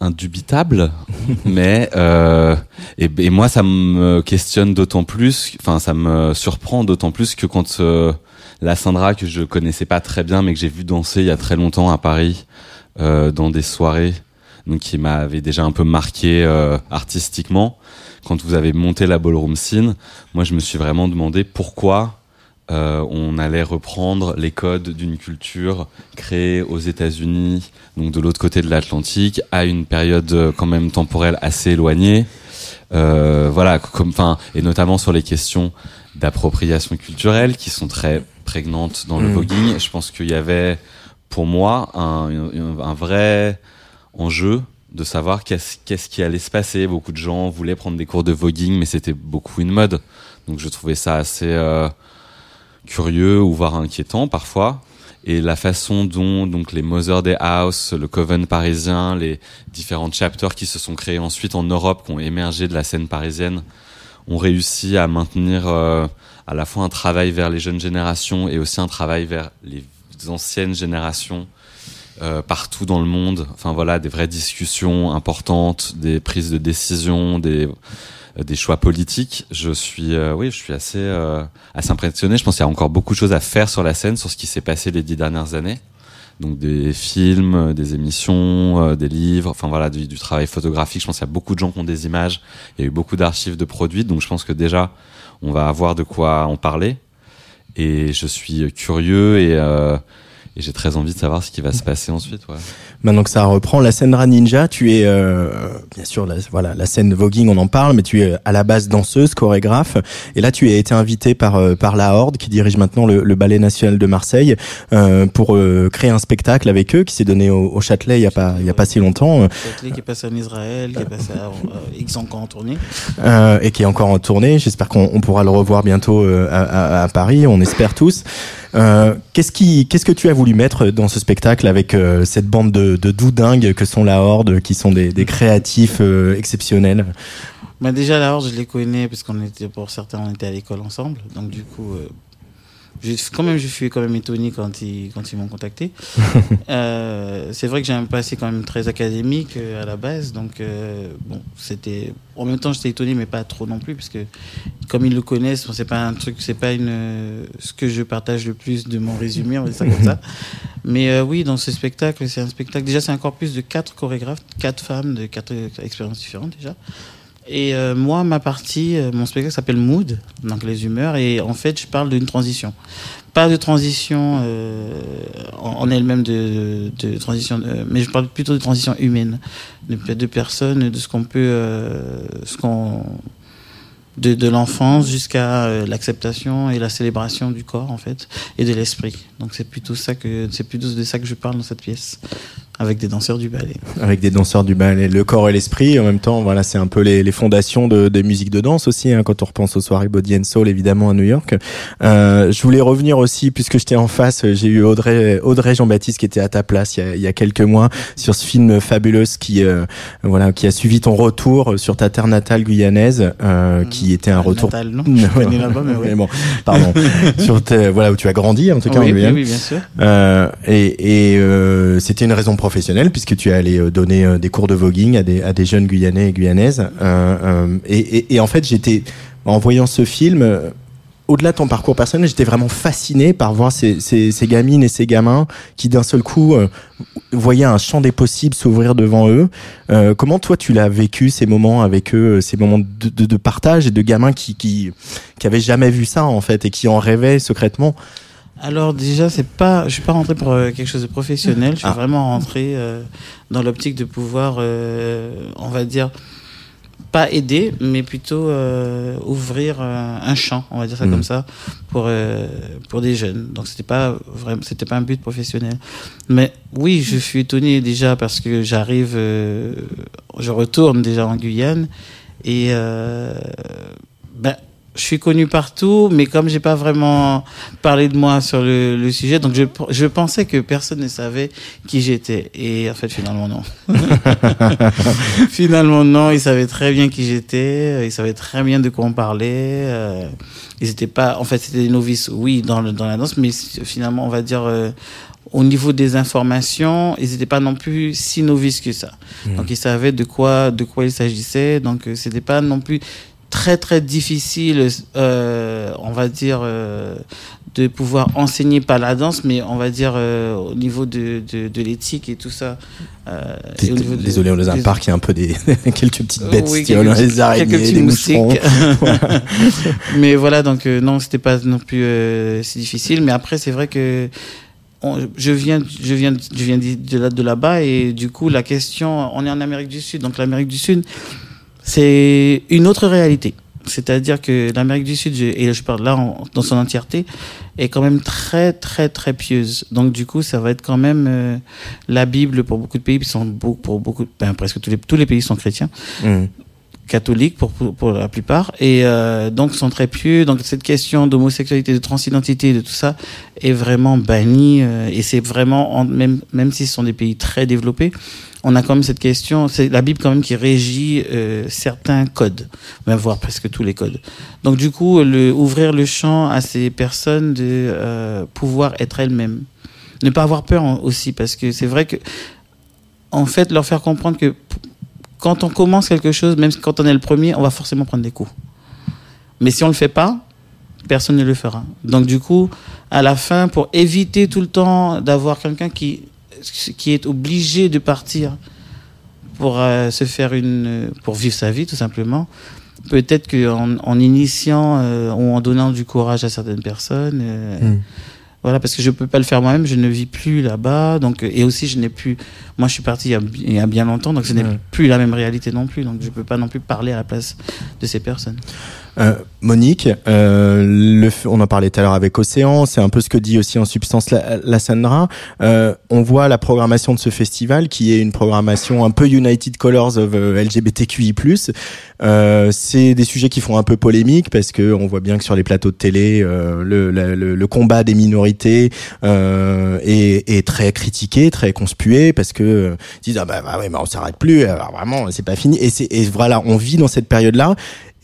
indubitable, mais euh, et, et, moi ça me questionne d'autant plus, enfin ça me surprend d'autant plus que quand la Sandra que je connaissais pas très bien mais que j'ai vu danser il y a très longtemps à Paris euh, dans des soirées donc qui m'avait déjà un peu marqué euh, artistiquement. Quand vous avez monté la ballroom scene, moi je me suis vraiment demandé pourquoi euh, on allait reprendre les codes d'une culture créée aux États-Unis, donc de l'autre côté de l'Atlantique, à une période euh, quand même temporelle assez éloignée. Euh, voilà, comme, enfin, et notamment sur les questions d'appropriation culturelle qui sont très prégnantes dans le mmh. voguing. Je pense qu'il y avait pour moi un, vrai enjeu de savoir qu'est-ce qui allait se passer. Beaucoup de gens voulaient prendre des cours de voguing, mais c'était beaucoup une mode. Donc je trouvais ça assez euh, curieux ou voire inquiétant parfois. Et la façon dont donc les Mother des House, le Coven parisien, les différents chapters qui se sont créés ensuite en Europe, qui ont émergé de la scène parisienne, ont réussi à maintenir euh, à la fois un travail vers les jeunes générations et aussi un travail vers les anciennes générations euh, partout dans le monde. Enfin voilà, des vraies discussions importantes, des prises de décision, des euh, des choix politiques. Je suis, euh, oui, je suis assez assez impressionné. Je pense qu'il y a encore beaucoup de choses à faire sur la scène, sur ce qui s'est passé les dix dernières années. Donc des films, des émissions, des livres, enfin voilà, du, du, travail photographique. Je pense qu'il y a beaucoup de gens qui ont des images. Il y a eu beaucoup d'archives de produits, donc je pense que déjà on va avoir de quoi en parler et je suis curieux et, euh, et j'ai très envie de savoir ce qui va se passer ensuite. Ouais. Maintenant que ça reprend, la scène Ninja, tu es euh, bien sûr la, voilà la scène voguing, on en parle, mais tu es à la base danseuse, chorégraphe, et là tu as été invitée par euh, par la Horde qui dirige maintenant le, le Ballet National de Marseille euh, pour euh, créer un spectacle avec eux qui s'est donné au, au, Châtelet il y a pas il y a pas si longtemps. Châtelet qui est passé en Israël, qui est passé à X encore en tournée et qui est encore en tournée. J'espère qu'on pourra le revoir bientôt à, à, à, Paris, on espère tous. Qu'est-ce qui qu'est-ce que tu as voulu mettre dans ce spectacle avec cette bande de de, doudingues que sont la Horde, qui sont des, créatifs euh, exceptionnels? Bah Déjà, la Horde, je les connais parce qu'on était, pour certains, on était à l'école ensemble. Donc, du coup, euh, quand même, je suis quand même étonné quand ils, quand ils m'ont contacté. euh, c'est vrai que j'ai un passé quand même très académique euh, à la base, donc euh, bon, c'était. En même temps, j'étais étonné, mais pas trop non plus, parce que comme ils le connaissent, c'est pas un truc, c'est pas une ce que je partage le plus de mon résumé, on va dire ça comme ça. Mais euh, oui, dans ce spectacle, c'est un spectacle. Déjà, c'est un corpus de quatre chorégraphes, quatre femmes de quatre expériences différentes déjà. Et euh, moi, ma partie, euh, mon spectacle s'appelle Mood, donc les humeurs, et en fait, je parle d'une transition. Pas de transition euh, en, elle-même de, transition, mais je parle plutôt de transition humaine, de, de personnes, de ce qu'on peut, ce qu'on de, de l'enfance jusqu'à l'acceptation et la célébration du corps en fait et de l'esprit. Donc c'est plutôt ça que c'est plutôt de ça que je parle dans cette pièce avec des danseurs du ballet. Avec des danseurs du ballet, le corps et l'esprit. En même temps, voilà, c'est un peu les, les fondations de, des musiques de danse aussi. Hein, quand on repense aux soirées Body and Soul, évidemment à New York. Euh, je voulais revenir aussi, puisque j'étais en face, j'ai eu Audrey, Audrey Jean-Baptiste qui était à ta place il y a, il y a quelques mois sur ce film fabuleux qui, euh, voilà, qui a suivi ton retour sur ta terre natale guyanaise, euh, qui était un retour. Natal, non, je connais là-bas, mais oui. Mais bon, pardon. sur voilà où tu as grandi en tout cas oui, en oui, Guyane. oui, bien sûr. Euh, et et euh, c'était une raison professionnelle puisque tu es allé euh, donner euh, des cours de voguing à des, jeunes Guyanais et Guyanaises. Euh, et, en fait, j'étais en voyant ce film. au-delà de ton parcours personnel, j'étais vraiment fasciné par voir ces, gamines et ces gamins qui d'un seul coup voyaient un champ des possibles s'ouvrir devant eux. Comment toi tu l'as vécu ces moments avec eux, ces moments de, partage et de gamins qui, qui qui avaient jamais vu ça en fait et qui en rêvaient secrètement? Alors déjà, c'est pas, je suis pas rentré pour euh, quelque chose de professionnel. Je suis Ah. vraiment rentré euh, dans l'optique de pouvoir, euh, on va dire, pas aider, mais plutôt euh, ouvrir un champ, on va dire ça Mhm. comme ça, pour euh, pour des jeunes. Donc c'était pas vraiment, c'était pas un but professionnel. Mais oui, je suis étonné déjà parce que j'arrive, euh, je retourne déjà en Guyane et euh, ben je suis connu partout, mais comme j'ai pas vraiment parlé de moi sur le, le sujet, donc je, je pensais que personne ne savait qui j'étais. Et en fait, finalement, non. finalement, non. Ils savaient très bien qui j'étais. Ils savaient très bien de quoi on parlait. euh, Ils étaient pas, en fait, c'était des novices, oui, dans, le, dans la danse, mais finalement, on va dire, euh, au niveau des informations, ils n'étaient pas non plus si novices que ça. Donc, ils savaient de quoi, de quoi il s'agissait. Donc, euh, c'était pas non plus très très difficile, euh, on va dire, euh, de pouvoir enseigner pas la danse, mais on va dire euh, au niveau de, de, de l'éthique et tout ça. Et au de- Désolé, on a un parc, y a un peu des quelques petites bêtes, oui, style, quelques les araignées, quelques des moustiques. mais voilà, donc non, c'était pas non plus si difficile. Mais après, c'est vrai que on- je viens, je viens, je viens d'i- de là, de là-bas et du coup, la question, on est en Amérique du Sud, donc l'Amérique du Sud, c'est une autre réalité. C'est-à-dire que l'Amérique du Sud, et je parle là en- dans son entièreté, est quand même très, très, très pieuse. Donc, du coup, ça va être quand même euh, la Bible pour beaucoup de pays, sont pour beaucoup, ben, presque tous les, tous les pays sont chrétiens Mmh. Catholiques pour, pour, la plupart. Et euh, donc sont très pieux. Donc cette question d'homosexualité de transidentité de tout ça est vraiment bannie euh, et c'est vraiment en- même même si ce sont des pays très développés on a quand même cette question c'est la Bible quand même qui régit euh, certains codes même voire presque tous les codes. Donc du coup le ouvrir le champ à ces personnes de euh, pouvoir être elles-mêmes. Ne pas avoir peur aussi parce que c'est vrai que en fait leur faire comprendre que quand on commence quelque chose, même quand on est le premier, on va forcément prendre des coups. Mais si on le fait pas, personne ne le fera. Donc du coup, à la fin, pour éviter tout le temps d'avoir quelqu'un qui qui est obligé de partir pour euh, se faire une, pour vivre sa vie tout simplement. Peut-être qu'en en initiant euh, ou en donnant du courage à certaines personnes, euh, Mm. Voilà, parce que je peux pas le faire moi-même, je ne vis plus là-bas, donc et aussi je n'ai plus, moi je suis parti il y a, bi- il y a bien longtemps, donc ce n'est Ouais. plus la même réalité non plus, donc je peux pas non plus parler à la place de ces personnes. Euh, Monique, euh, le, on en parlait tout à l'heure avec Océan, c'est un peu ce que dit aussi en substance la, la Sandra. Euh, on voit la programmation de ce festival qui est une programmation un peu United Colors of euh, LGBTQI+. Euh, c'est des sujets qui font un peu polémique parce que on voit bien que sur les plateaux de télé, euh, le, le, le combat des minorités est, est très critiqué, très conspué parce que ils disent ah bah, bah mais on s'arrête plus, alors vraiment c'est pas fini. Et et voilà, on vit dans cette période-là.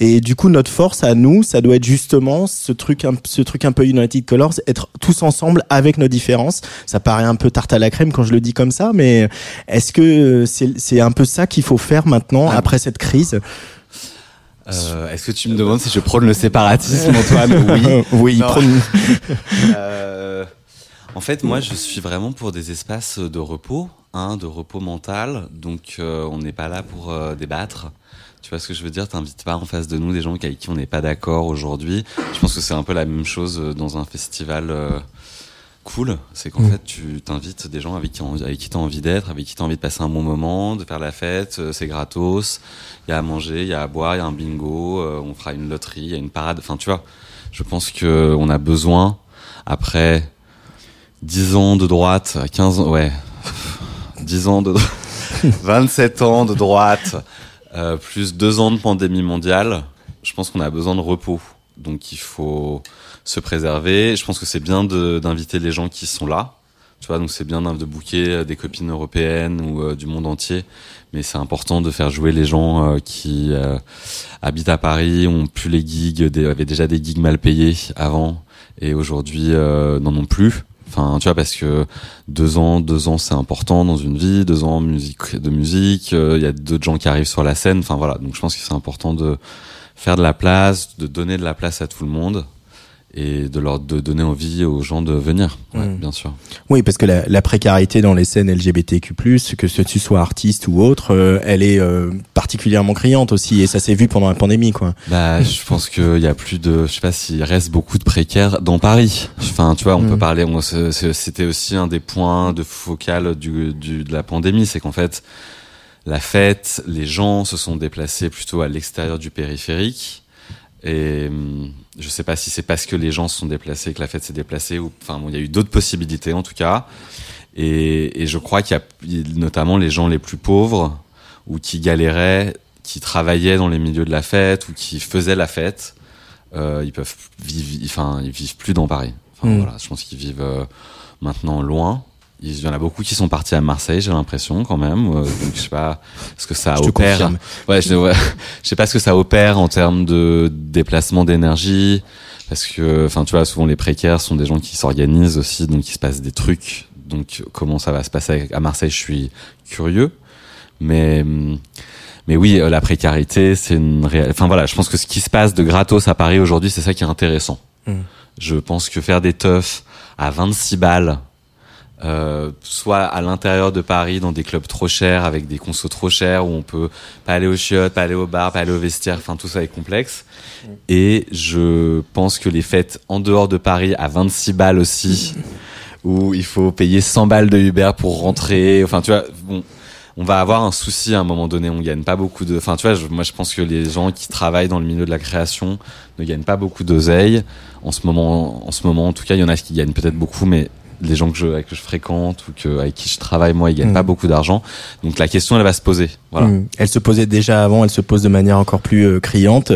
Et du coup, notre force à nous, ça doit être justement ce truc, un, ce truc un peu United Colors, être tous ensemble avec nos différences. Ça paraît un peu tarte à la crème quand je le dis comme ça, mais est-ce que c'est un peu ça qu'il faut faire maintenant Ah. après cette crise? Euh, Est-ce que tu me demandes si je prône le séparatisme, Antoine? Oui. oui. Prône- Euh, en fait, moi, je suis vraiment pour des espaces de repos, hein, de repos mental. Donc, euh, on n'est pas là pour débattre. Tu vois ce que je veux dire? T'invites pas en face de nous des gens avec qui on n'est pas d'accord aujourd'hui. Je pense que c'est un peu la même chose euh, dans un festival. euh, cool, c'est qu'en fait tu t'invites des gens avec qui, avec qui tu as envie d'être, avec qui tu as envie de passer un bon moment, de faire la fête, euh, c'est gratos, il y a à manger, il y a à boire, il y a un bingo, on fera une loterie, il y a une parade, enfin tu vois, je pense que on a besoin après 10 ans de droite, 15 ans, ouais, 10 ans de 27 ans de droite, euh, plus 2 ans de pandémie mondiale, je pense qu'on a besoin de repos. Donc il faut se préserver. Je pense que c'est bien d'inviter les gens qui sont là. Tu vois, donc c'est bien de booker des copines européennes ou euh, du monde entier, mais c'est important de faire jouer les gens euh, qui euh, habitent à Paris, ont plus les gigs, des, avaient déjà des gigs mal payés avant et aujourd'hui n'en ont plus. Enfin, tu vois, parce que deux ans, deux ans, c'est important dans une vie. Deux ans de musique. Il y a d'autres gens qui arrivent sur la scène. Enfin voilà. Donc je pense que c'est important de faire de la place, de donner de la place à tout le monde et de leur de donner envie aux gens de venir, ouais, bien sûr. Oui, parce que la, la, précarité dans les scènes LGBTQ+, que ce tu sois artiste ou autre, euh, elle est euh, particulièrement criante aussi, et ça s'est vu pendant la pandémie, quoi. Bah, je pense qu'il y a plus de, je sais pas s'il reste beaucoup de précaires dans Paris. Enfin, tu vois, on peut mm. parler, c'était aussi un des points de focal du, du de la pandémie, c'est qu'en fait, la fête, les gens se sont déplacés plutôt à l'extérieur du périphérique. Et hum, je sais pas si c'est parce que les gens se sont déplacés que la fête s'est déplacée ou enfin bon, il y a eu d'autres possibilités en tout cas. Et, et je crois qu'il y a notamment les gens les plus pauvres ou qui galéraient, qui travaillaient dans les milieux de la fête ou qui faisaient la fête. Euh, ils peuvent vivre, enfin ils vivent plus dans Paris. Enfin, mmh. voilà, je pense qu'ils vivent euh, maintenant loin il y en a beaucoup qui sont partis à Marseille, j'ai l'impression quand même. Euh, donc je sais pas ce que ça opère. Ouais, je, ouais, je sais pas ce que ça opère en termes de déplacement d'énergie, parce que, enfin, tu vois, souvent les précaires sont des gens qui s'organisent aussi, donc il se passe des trucs. Donc comment ça va se passer à Marseille, je suis curieux. Mais mais oui, euh, la précarité, c'est une réelle. Enfin voilà, je pense que ce qui se passe de gratos à Paris aujourd'hui, c'est ça qui est intéressant. Mmh. Je pense que faire des teufs à 26 balles euh, soit à l'intérieur de Paris dans des clubs trop chers avec des consos trop chers où on peut pas aller au chiottes, pas aller au bar, pas aller au vestiaire, enfin tout ça est complexe. Et je pense que les fêtes en dehors de Paris à 26 balles aussi, où il faut payer 100 balles de Uber pour rentrer, enfin tu vois, bon, on va avoir un souci à un moment donné. On gagne pas beaucoup de. Enfin, tu vois, moi, je pense que les gens qui travaillent dans le milieu de la création ne gagnent pas beaucoup d'oseille en ce moment. En ce moment, en tout cas, il y en a qui gagnent peut-être beaucoup, mais les gens que je, que je fréquente ou que, avec qui je travaille, moi, ils gagnent mm. pas beaucoup d'argent. Donc la question, elle va se poser. Voilà. Mm. Elle se posait déjà avant, elle se pose de manière encore plus euh, criante.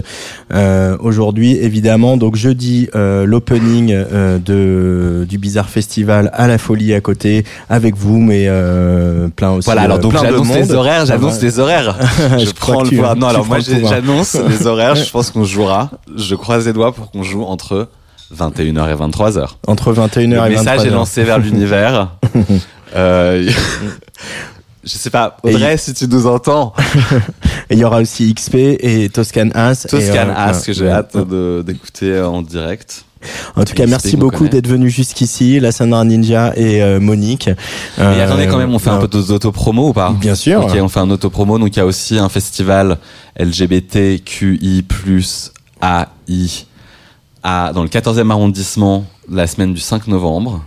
Euh, Aujourd'hui, évidemment, donc jeudi, euh, l'opening euh, de du Bizarre Festival à la Folie à côté avec vous, mais euh, plein aussi. Voilà, alors donc j'annonce les horaires, j'annonce les horaires. je, prends le pouvoir. Non, alors moi j'annonce les horaires. Je pense qu'on jouera. Je croise les doigts pour qu'on joue entre 21h et 23h. Entre 21h et 23h. Le message est lancé vers l'univers. euh, je sais pas, Audrey, si tu nous entends. et il y aura aussi XP et Toscan As. Toscan euh, As, que j'ai hâte d'écouter euh, en direct. En tout cas, merci beaucoup d'être venu jusqu'ici, la Sandra Ninja et euh, Monique. Euh, attendez, quand même, on fait un peu d'autopromo ou pas? Bien sûr. Ok, on fait un autopromo. Donc, il y a aussi un festival LGBTQI+, AI dans le 14e arrondissement la semaine du 5 novembre.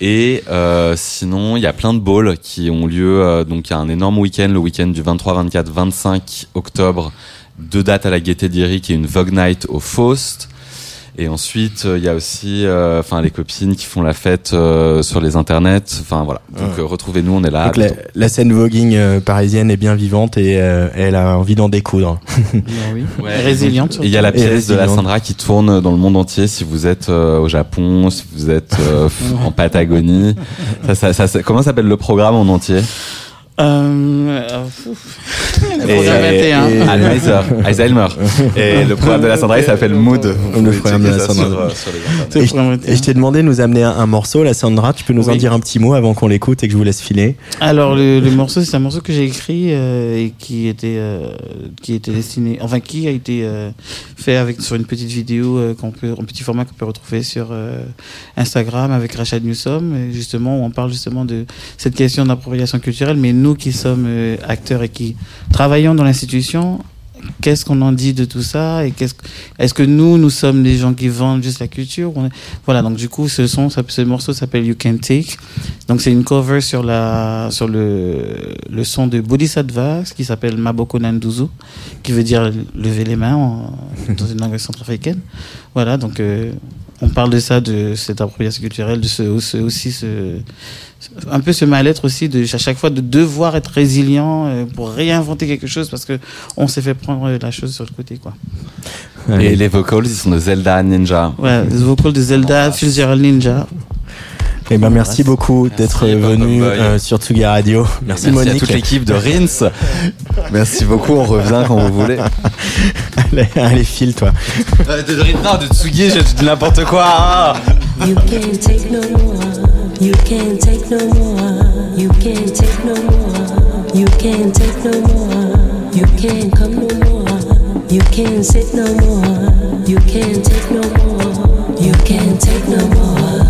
Et euh, sinon, il y a plein de balls qui ont lieu. Euh, donc, il y a un énorme week-end, le week-end du 23, 24, 25 octobre. Deux dates à la Gaieté d'Eric et une Vogue Night au Faust. Et ensuite, euh, il y a aussi, euh, enfin, les copines qui font la fête euh, sur les internets. Enfin voilà. Donc retrouvez-nous, on est là. la, scène voguing parisienne est bien vivante et elle a envie d'en découdre. oui. Résiliente. il y a la pièce de la Sandra qui tourne dans le monde entier. Si vous êtes au Japon, si vous êtes en Patagonie, ça, ça, ça, comment s'appelle le programme en entier? Euh, Alzheimer. Alzheimer. Et le programme de la Sandra s'appelle Mood. Le programme de la Sandra. Et, je t'ai demandé de nous amener un, morceau, la Sandra. Tu peux nous en dire un petit mot avant qu'on l'écoute et que je vous laisse filer Alors, le, morceau, c'est un morceau que j'ai écrit euh, et qui était, euh, qui était destiné, enfin, qui a été euh, fait avec, sur une petite vidéo qu'on peut, en petit format qu'on peut retrouver sur Instagram avec Rachel Newsom. Justement, où on parle justement de cette question d'appropriation culturelle, mais nous, qui sommes euh, acteurs et qui travaillons dans l'institution, qu'est-ce qu'on en dit de tout ça et est-ce que nous nous sommes des gens qui vendent juste la culture? Voilà donc du coup ce son ce morceau s'appelle You Can Take. Donc c'est une cover sur la sur le le son de Bodhisattva qui s'appelle Maboko Nanduzu qui veut dire lever les mains dans une langue centrafricaine. Voilà donc euh, on parle de ça de cette appropriation culturelle de ce, aussi ce un peu ce mal-être aussi de à chaque fois de devoir être résilient euh, pour réinventer quelque chose parce que on s'est fait prendre la chose sur le côté quoi. Et les vocals ils sont de Zelda Ninja. Ouais, les vocals de Zelda Fitzgerald Ninja. Eh ben, merci beaucoup d'être venu euh, sur Tsugi Radio. Merci, Monique. à toute l'équipe de Rins. merci beaucoup, on revient quand vous voulez. allez, allez file toi. Euh, de, non, de Tsugi, je dis n'importe quoi. Hein. You can't take no more. You can't take no more. You can't take no more. You can't take no more. You can't come no more. You can't sit no more. You can't take no more. You can't take no more.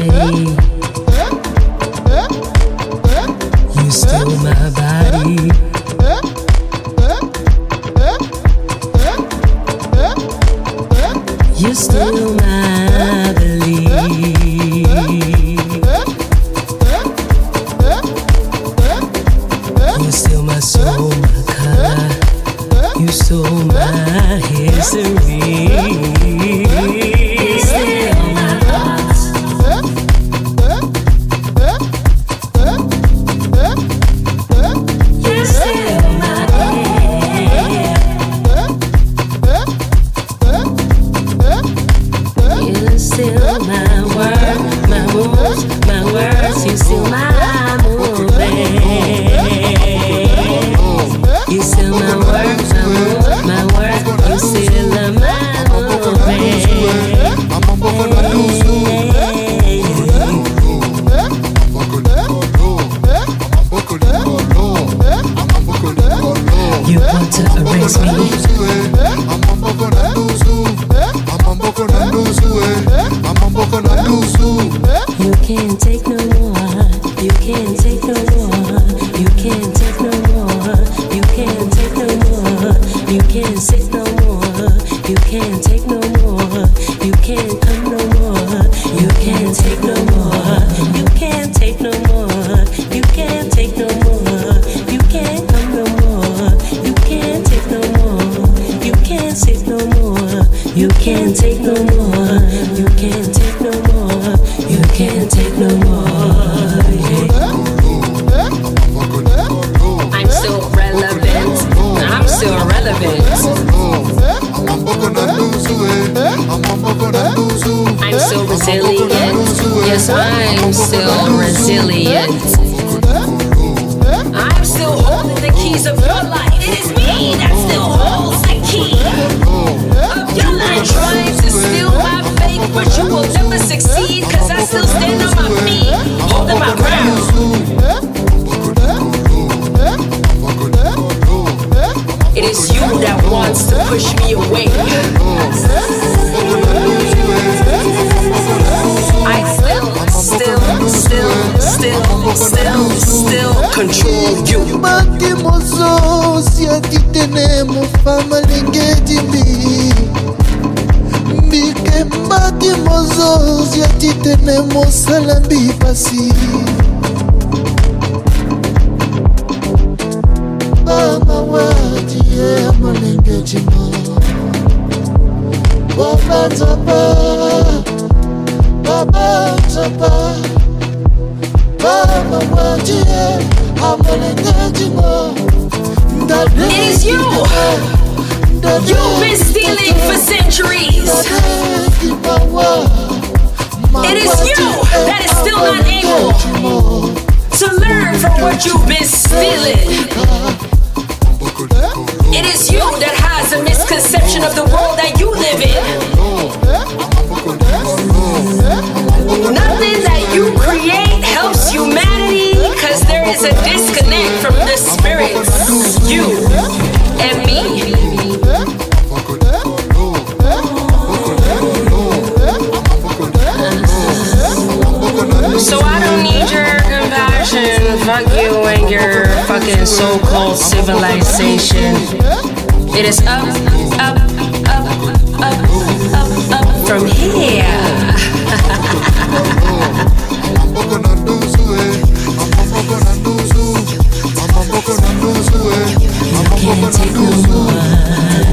fucking so-called civilization. It is up, up, up, up, up, up from here. Can't take no more.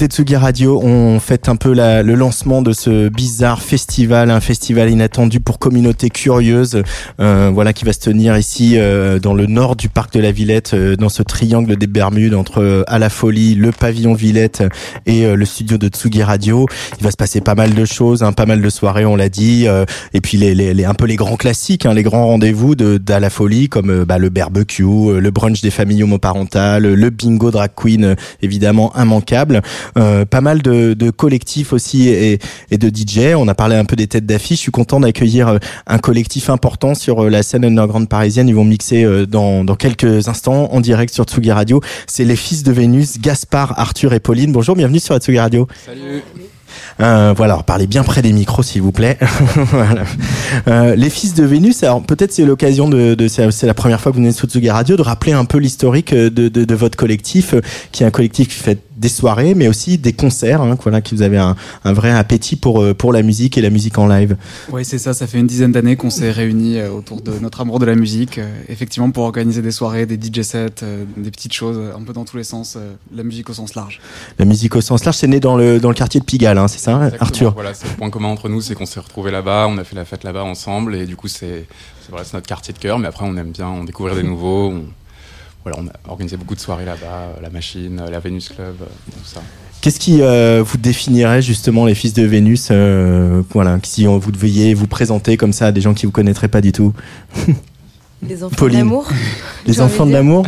Écoutez Tsugi Radio, on fête un peu la- le lancement de ce bizarre festival, un festival inattendu pour communauté curieuse, euh, voilà qui va se tenir ici euh, dans le nord du parc de la Villette, euh, dans ce triangle des Bermudes entre euh, à la folie, le pavillon Villette et euh, le studio de Tsugi Radio. Il va se passer pas mal de choses, hein, pas mal de soirées, on l'a dit, euh, et puis les, les, les- un peu les grands classiques, hein, les grands rendez-vous de d'à la folie comme bah, le barbecue, le brunch des familles homoparentales, le bingo drag queen, évidemment immanquable. Euh, pas mal de, de collectifs aussi et, et de DJ. On a parlé un peu des têtes d'affiche. Je suis content d'accueillir euh, un collectif important sur euh, la scène underground parisienne. Ils vont mixer dans, dans quelques instants en direct sur Tsugi Radio. C'est les fils de Vénus, Gaspard, Arthur et Pauline. Bonjour, bienvenue sur la Tsugi Radio. Salut. Euh, voilà, alors parlez bien près des micros s'il vous plaît. Voilà. Euh, les fils de Vénus, alors peut-être c'est l'occasion de, de c'est la première fois que vous venez sur Tsugi Radio, de rappeler un peu l'historique de, de, de votre collectif, qui est un collectif qui fait des soirées, mais aussi des concerts, hein, voilà, qui vous avez un, un vrai appétit pour euh, pour la musique et la musique en live. Oui, c'est ça. Ça fait une dizaine d'années qu'on s'est réunis euh, autour de notre amour de la musique, euh, effectivement, pour organiser des soirées, des DJ sets, des petites choses, un peu dans tous les sens, la musique au sens large. La musique au sens large, c'est né dans le dans le quartier de Pigalle, hein, c'est ça, Exactement. Arthur? Voilà, c'est le point commun entre nous, c'est qu'on s'est retrouvés là-bas, on a fait la fête là-bas ensemble, et du coup, c'est c'est voilà, c'est notre quartier de cœur, mais après, on aime bien on découvrir des nouveaux. On, voilà, on a organisé beaucoup de soirées là-bas, euh, la machine, euh, la Venus Club, euh, tout ça. Qu'est-ce qui vous définirait justement les fils de Vénus Voilà, si vous deviez vous présenter comme ça à des gens qui vous connaîtraient pas du tout? Les enfants Pauline. d'amour. Les enfants de l'amour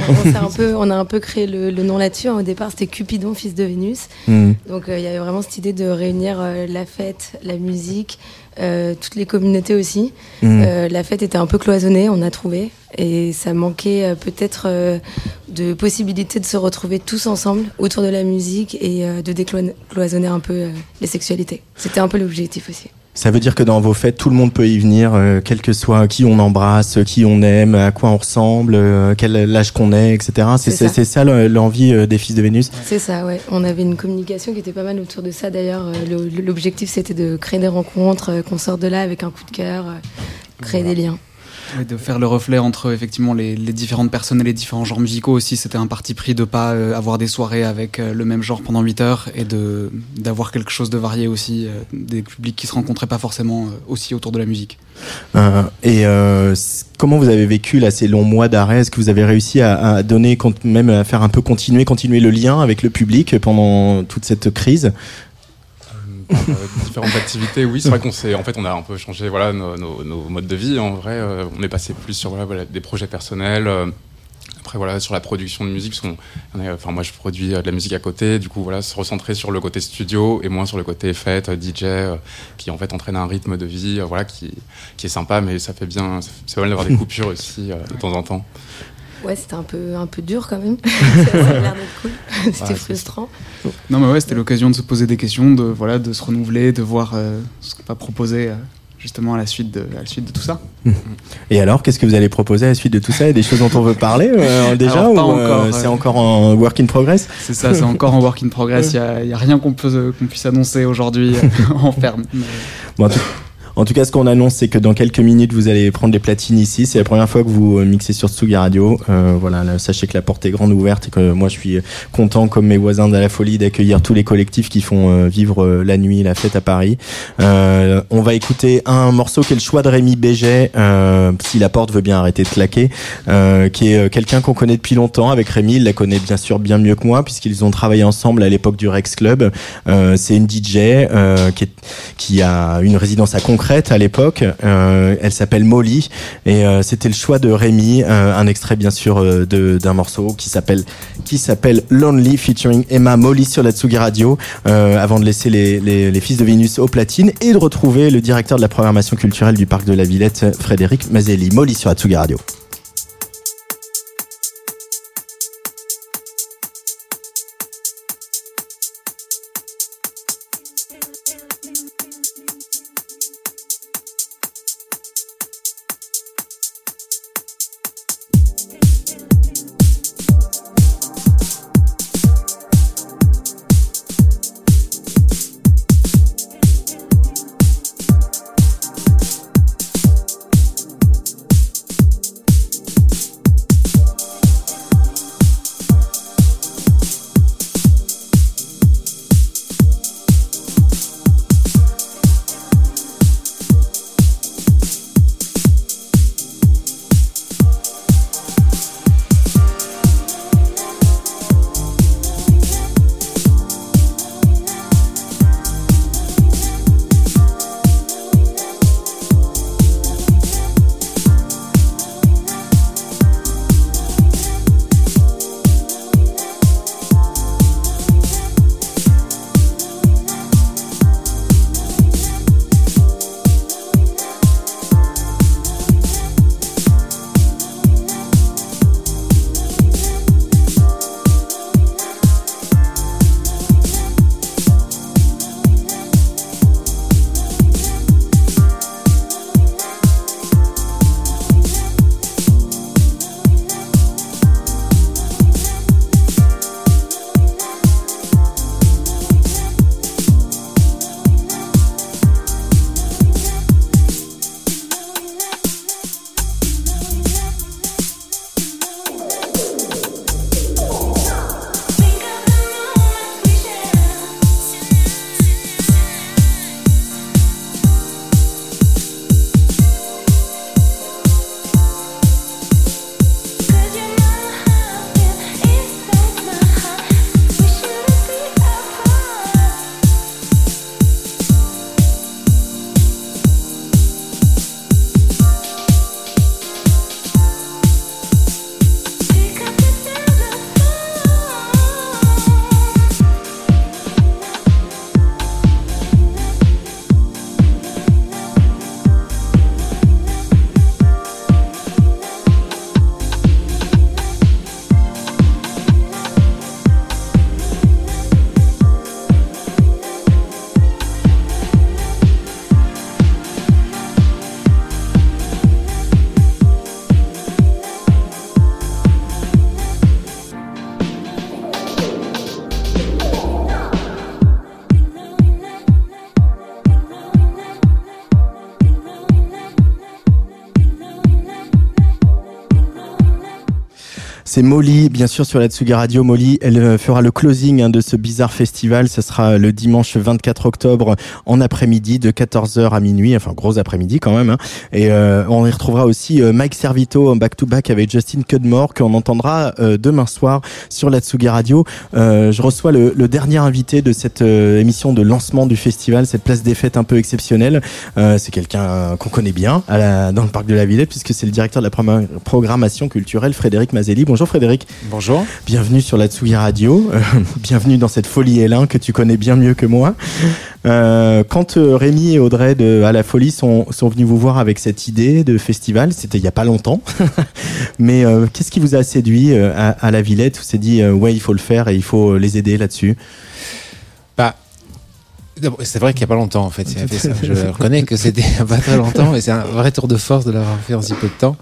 on, a un peu créé le, le nom là-dessus. Au départ, c'était Cupidon, fils de Vénus. Hmm. Donc, euh, il y avait vraiment cette idée de réunir euh, la fête, la musique, euh, toutes les communautés aussi. Mm. Euh, la fête était un peu cloisonnée, on a trouvé. Et ça manquait peut-être de possibilités de se retrouver tous ensemble autour de la musique et de décloisonner un peu les sexualités. C'était un peu l'objectif aussi. Ça veut dire que dans vos fêtes, tout le monde peut y venir, euh, quel que soit qui on embrasse, qui on aime, à quoi on ressemble, euh, quel âge qu'on est, etc. C'est ça. l'envie euh, des fils de Vénus. C'est ça, ouais. On avait une communication qui était pas mal autour de ça. D'ailleurs, le- l'objectif c'était de créer des rencontres, qu'on sorte de là avec un coup de cœur, créer des liens. De faire le reflet entre effectivement les, différentes personnes et les différents genres musicaux aussi. C'était un parti pris de pas euh, avoir des soirées avec euh, le même genre pendant 8 heures et de d'avoir quelque chose de varié aussi, euh, des publics qui se rencontraient pas forcément aussi autour de la musique. Et comment vous avez vécu là ces longs mois d'arrêt? Est-ce que vous avez réussi à, à donner, même à faire un peu continuer, continuer le lien avec le public pendant toute cette crise? Euh, différentes activités, oui, c'est vrai qu'on s'est, en fait, on a un peu changé, voilà, nos, nos- nos modes de vie. En vrai, euh, on est passé plus sur voilà, voilà, des projets personnels. euh, après, voilà, sur la production de musique, parce qu'on, enfin, moi, je produis de la musique à côté. Du coup, voilà, se recentrer sur le côté studio et moins sur le côté fête, DJ, qui en fait entraîne un rythme de vie, voilà, qui, qui est sympa, mais ça fait bien, c'est pas mal d'avoir des coupures aussi de temps en temps. Ouais, c'était un peu, un peu dur quand même. ça a l'air d'être cool. C'était Ouais, frustrant. Non mais ouais, c'était l'occasion de se poser des questions, de voilà, de se renouveler, de voir euh, ce qu'on va proposer euh, justement à la suite de, à la suite de tout ça. Et alors, qu'est-ce que vous allez proposer à la suite de tout ça? Il y a des choses dont on veut parler euh, déjà Alors, pas ou euh, c'est euh, encore en work in progress? C'est ça, c'est encore en work in progress. Il n'y a, il y a rien qu'on qu'on puisse annoncer aujourd'hui en ferme. Mais- Bon, en, tout, En tout cas, ce qu'on annonce, c'est que dans quelques minutes, vous allez prendre les platines ici. C'est la première fois que vous euh, mixez sur Tsugi Radio. Euh, voilà, là, sachez que la porte est grande ouverte et que moi, je suis content, comme mes voisins de la folie, d'accueillir tous les collectifs qui font euh, vivre euh, la nuit, la fête à Paris. Euh, on va écouter un morceau qui est le choix de Rémi Béget, euh, si la porte veut bien arrêter de claquer, euh, qui est euh, quelqu'un qu'on connaît depuis longtemps. Avec Rémi, il la connaît bien sûr bien mieux que moi, puisqu'ils ont travaillé ensemble à l'époque du Rex Club. Euh, c'est une DJ euh, qui, est- qui a une résidence à Concrète à l'époque. Euh, elle s'appelle Molly et euh, c'était le choix de Rémi. euh, un extrait bien sûr d'un morceau qui s'appelle qui s'appelle Lonely featuring Emma Molly sur la Tsugi Radio. avant de laisser les, les, les fils de Vénus au platine et de retrouver le directeur de la programmation culturelle du parc de la Villette, Frédéric Mazelli. Molly sur la Tsugi Radio. C'est Molly, bien sûr, sur la Tsugi Radio. Molly, elle euh, fera le closing hein, de ce bizarre festival. Ce sera le dimanche 24 octobre en après-midi de 14h à minuit. Enfin, gros après-midi quand même. hein. Et euh, on y retrouvera aussi euh, Mike Servito en back-to-back avec Justin Cudmore qu'on entendra euh, demain soir sur la Tsugi Radio. Euh, je reçois le, le dernier invité de cette euh, émission de lancement du festival, cette place des fêtes un peu exceptionnelle. Euh, c'est quelqu'un qu'on connaît bien dans le parc de la Villette puisque c'est le directeur de la pro- programmation culturelle, Frédéric Mazelli. Bonjour Frédéric. Bonjour. Bienvenue sur la Tsugi Radio. Euh, bienvenue dans cette folie Hélin que tu connais bien mieux que moi. Euh, quand euh, Rémi et Audrey de À la Folie sont, sont venus vous voir avec cette idée de festival, c'était il y a pas longtemps. Mais euh, qu'est-ce qui vous a séduit à, à la Villette Vous s'est dit ouais il faut le faire et il faut les aider là-dessus? Bah, c'est vrai qu'il n'y a pas longtemps en fait. ça. Je reconnais que c'était pas très longtemps et c'est un vrai tour de force de l'avoir fait en si peu de temps.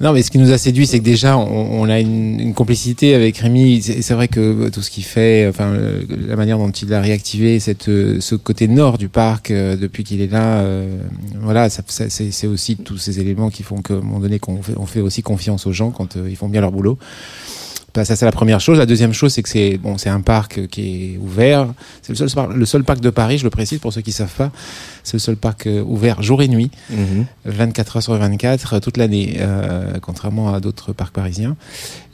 Non, mais ce qui nous a séduit, c'est que déjà, on, a une, une, complicité avec Rémi. C'est vrai que tout ce qu'il fait, enfin, la manière dont il a réactivé cette, ce côté nord du parc euh, depuis qu'il est là, euh, voilà, c'est aussi tous ces éléments qui font qu'à un moment donné, qu'on fait, on fait aussi confiance aux gens quand euh, ils font bien leur boulot. Bah, ça c'est la première chose. La deuxième chose, c'est que c'est bon, c'est un parc qui est ouvert. C'est le seul, le seul parc de Paris, je le précise pour ceux qui savent pas. C'est le seul parc euh, ouvert jour et nuit, 24 heures sur 24 euh, toute l'année, euh, contrairement à d'autres parcs parisiens.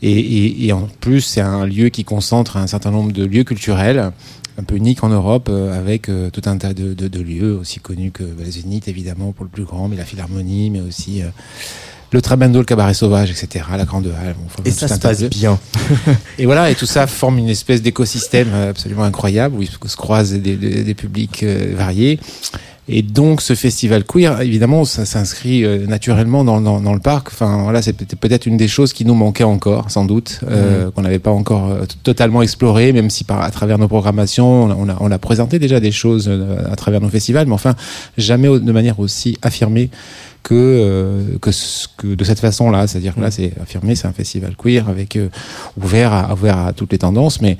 Et, et, et en plus, c'est un lieu qui concentre un certain nombre de lieux culturels un peu unique en Europe, euh, avec euh, tout un tas de, de, de, lieux aussi connus que bah, Zénith, évidemment, pour le plus grand, mais la Philharmonie, mais aussi euh, le Trabendo, le Cabaret Sauvage, etc., la Grande Halle. Bon, et ça se passe bien. et voilà, et tout ça forme une espèce d'écosystème absolument incroyable, où se croisent des, des, des publics variés. Et donc ce festival queer, évidemment, ça s'inscrit euh, naturellement dans, dans, dans, le parc. Enfin voilà, c'est peut-être une des choses qui nous manquait encore, sans doute, euh, mmh. qu'on n'avait pas encore euh, totalement exploré, même si par à travers nos programmations, on a, on a, présenté déjà des choses euh, à travers nos festivals, mais enfin jamais de manière aussi affirmée que, euh, que, que, de cette façon-là. C'est-à-dire que là, c'est affirmé, c'est un festival queer avec ouvert à, ouvert à toutes les tendances, mais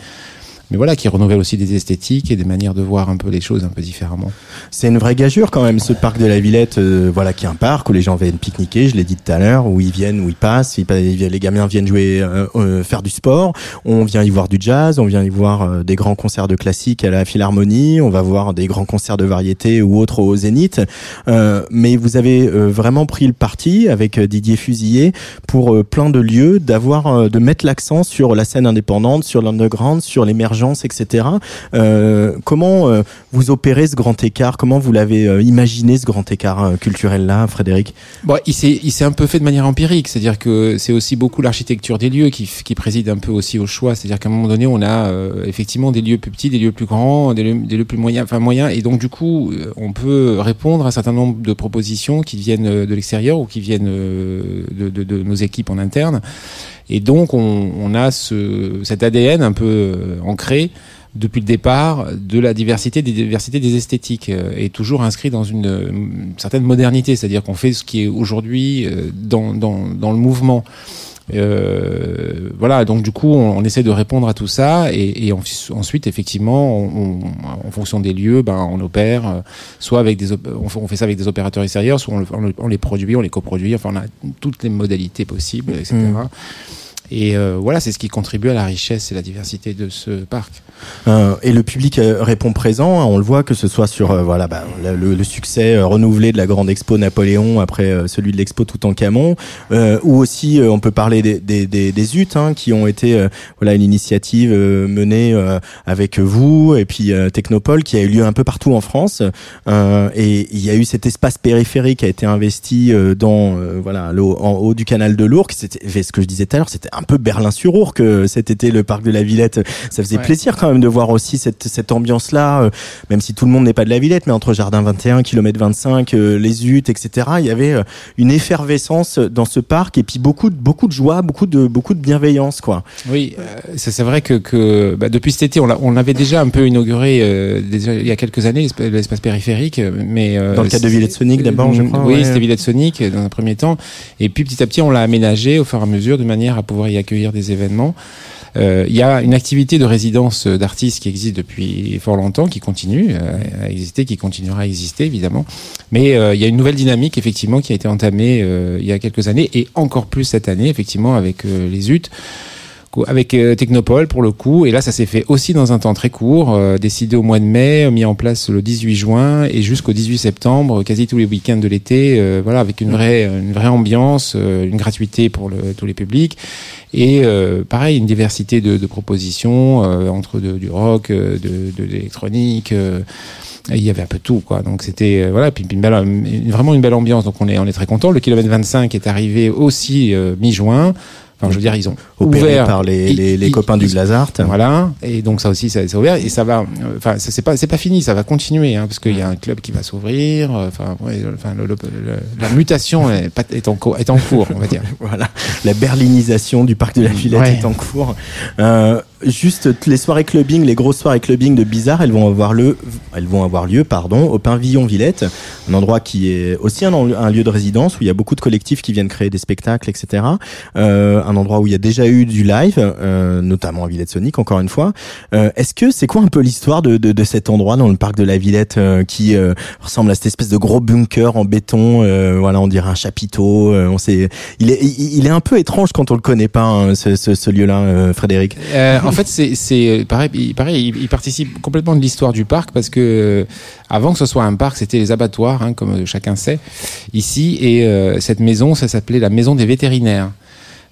mais voilà, qui renouvelle aussi des esthétiques et des manières de voir un peu les choses un peu différemment. C'est une vraie gageure quand même, ce parc de la Villette, euh, voilà, qui est un parc où les gens viennent pique-niquer, je l'ai dit tout à l'heure, où ils viennent, où ils passent, les gamins viennent jouer, euh, euh, faire du sport, on vient y voir du jazz, on vient y voir euh, des grands concerts de classique à la Philharmonie, on va voir des grands concerts de variété ou autres au Zénith, mais vous avez vraiment pris le parti avec Didier Fusillé pour plein de lieux d'avoir, de mettre l'accent sur la scène indépendante, sur l'underground, sur l'émergence etc. Euh, comment euh, vous opérez ce grand écart? Comment vous l'avez euh, imaginé ce grand écart culturel-là, Frédéric? Bon, Il s'est un peu fait de manière empirique, c'est-à-dire que c'est aussi beaucoup l'architecture des lieux qui, préside un peu aussi au choix. C'est-à-dire qu'à un moment donné, on a effectivement des lieux plus petits, des lieux plus grands, des lieux, plus moyens, enfin moyens, et donc du coup, on peut répondre à un certain nombre de propositions qui viennent de l'extérieur ou qui viennent de nos équipes en interne. Et donc, on, on a ce, cet ADN un peu euh, ancré depuis le départ de la diversité des diversités des esthétiques euh, et toujours inscrit dans une, une certaine modernité, c'est-à-dire qu'on fait ce qui est aujourd'hui euh, dans, dans, dans le mouvement. Euh, voilà, donc du coup, on, on, essaie de répondre à tout ça et, et ensuite, effectivement, on, en fonction des lieux, ben, on opère, soit avec des, on, fait ça avec des opérateurs extérieurs, soit on, les produit, on les coproduit, enfin, on a toutes les modalités possibles, etc. Et euh, voilà, c'est ce qui contribue à la richesse et la diversité de ce parc. Euh, et le public euh, répond présent. Hein, on le voit que ce soit sur euh, voilà bah, le, le, succès renouvelé de la grande expo Napoléon après celui de l'expo Toutankhamon, ou aussi on peut parler des des, des, des UT hein, qui ont été voilà une initiative menée avec vous et puis Technopole qui a eu lieu un peu partout en France. et il y a eu cet espace périphérique qui a été investi dans voilà en haut du canal de l'Ourcq. C'était ce que je disais tout à l'heure, c'était un peu Berlin-sur-Ourcq cet été le parc de la Villette. Ça faisait ouais. plaisir quand même de voir aussi cette, cette ambiance-là, euh, même si tout le monde n'est pas de la Villette, mais entre Jardin 21, Kilomètre 25, euh, les Utes, etc. Il y avait euh, une effervescence dans ce parc et puis beaucoup de, beaucoup de joie, beaucoup de, beaucoup de bienveillance, quoi. Oui, c'est vrai que, que bah, depuis cet été, on, on avait déjà un peu inauguré déjà, il y a quelques années l'espace périphérique, mais dans le cadre de Villette Sonic d'abord, je crois. Oui, ouais. c'était Villette Sonic dans un premier temps, et puis petit à petit, on l'a aménagé au fur et à mesure de manière à pouvoir y accueillir des événements. Euh, il y a une activité de résidence d'artistes qui existe depuis fort longtemps, qui continue euh, à exister, qui continuera à exister évidemment. Mais euh, il y a une nouvelle dynamique effectivement qui a été entamée euh, il y a quelques années et encore plus cette année effectivement avec euh, les UT avec euh, Technopole pour le coup. Et là, ça s'est fait aussi dans un temps très court, euh, décidé au mois de mai, mis en place le 18 juin et jusqu'au 18 septembre, quasi tous les week-ends de l'été. Euh, voilà, avec une vraie, une vraie ambiance, euh, une gratuité pour le, tous les publics. Et euh, pareil, une diversité de, de propositions entre de, du rock, de, de l'électronique il y avait un peu tout quoi donc c'était euh, voilà puis une belle, vraiment une belle ambiance donc on est on est très content le kilomètre 25 est arrivé aussi euh, mi-juin Enfin, je veux dire, ils ont Opéré ouvert par les, les, les copains du Glazart. Voilà, et donc ça aussi, ça, ça ouvert et ça va. Enfin, c'est pas, c'est pas fini, ça va continuer, hein, parce qu'il y a un club qui va s'ouvrir. Enfin, ouais, enfin, le, le, le, la mutation est, est, en cours, est en cours, on va dire. voilà, la berlinisation du parc de la Villette ouais. est en cours. Euh, juste les soirées clubbing, les grosses soirées clubbing de Bizarre, elles vont avoir lieu, elles vont avoir lieu, pardon, au Pavillon Villette, un endroit qui est aussi un, lieu de résidence où il y a beaucoup de collectifs qui viennent créer des spectacles, etc. Euh, un endroit où il y a déjà eu du live, euh, notamment à Villette Sonic, encore une fois. Euh, Est-ce que c'est quoi un peu l'histoire de, de, de, cet endroit dans le parc de la Villette euh, qui euh, ressemble à cette espèce de gros bunker en béton, euh, voilà, on dirait un chapiteau. on sait, il est, il, est un peu étrange quand on le connaît pas, hein, ce, ce, lieu-là, Frédéric. Fait, c'est pareil, il, pareil, il, participe complètement de l'histoire du parc parce que avant que ce soit un parc, c'était les abattoirs, hein, comme chacun sait, ici. Et euh, cette maison, ça s'appelait la maison des vétérinaires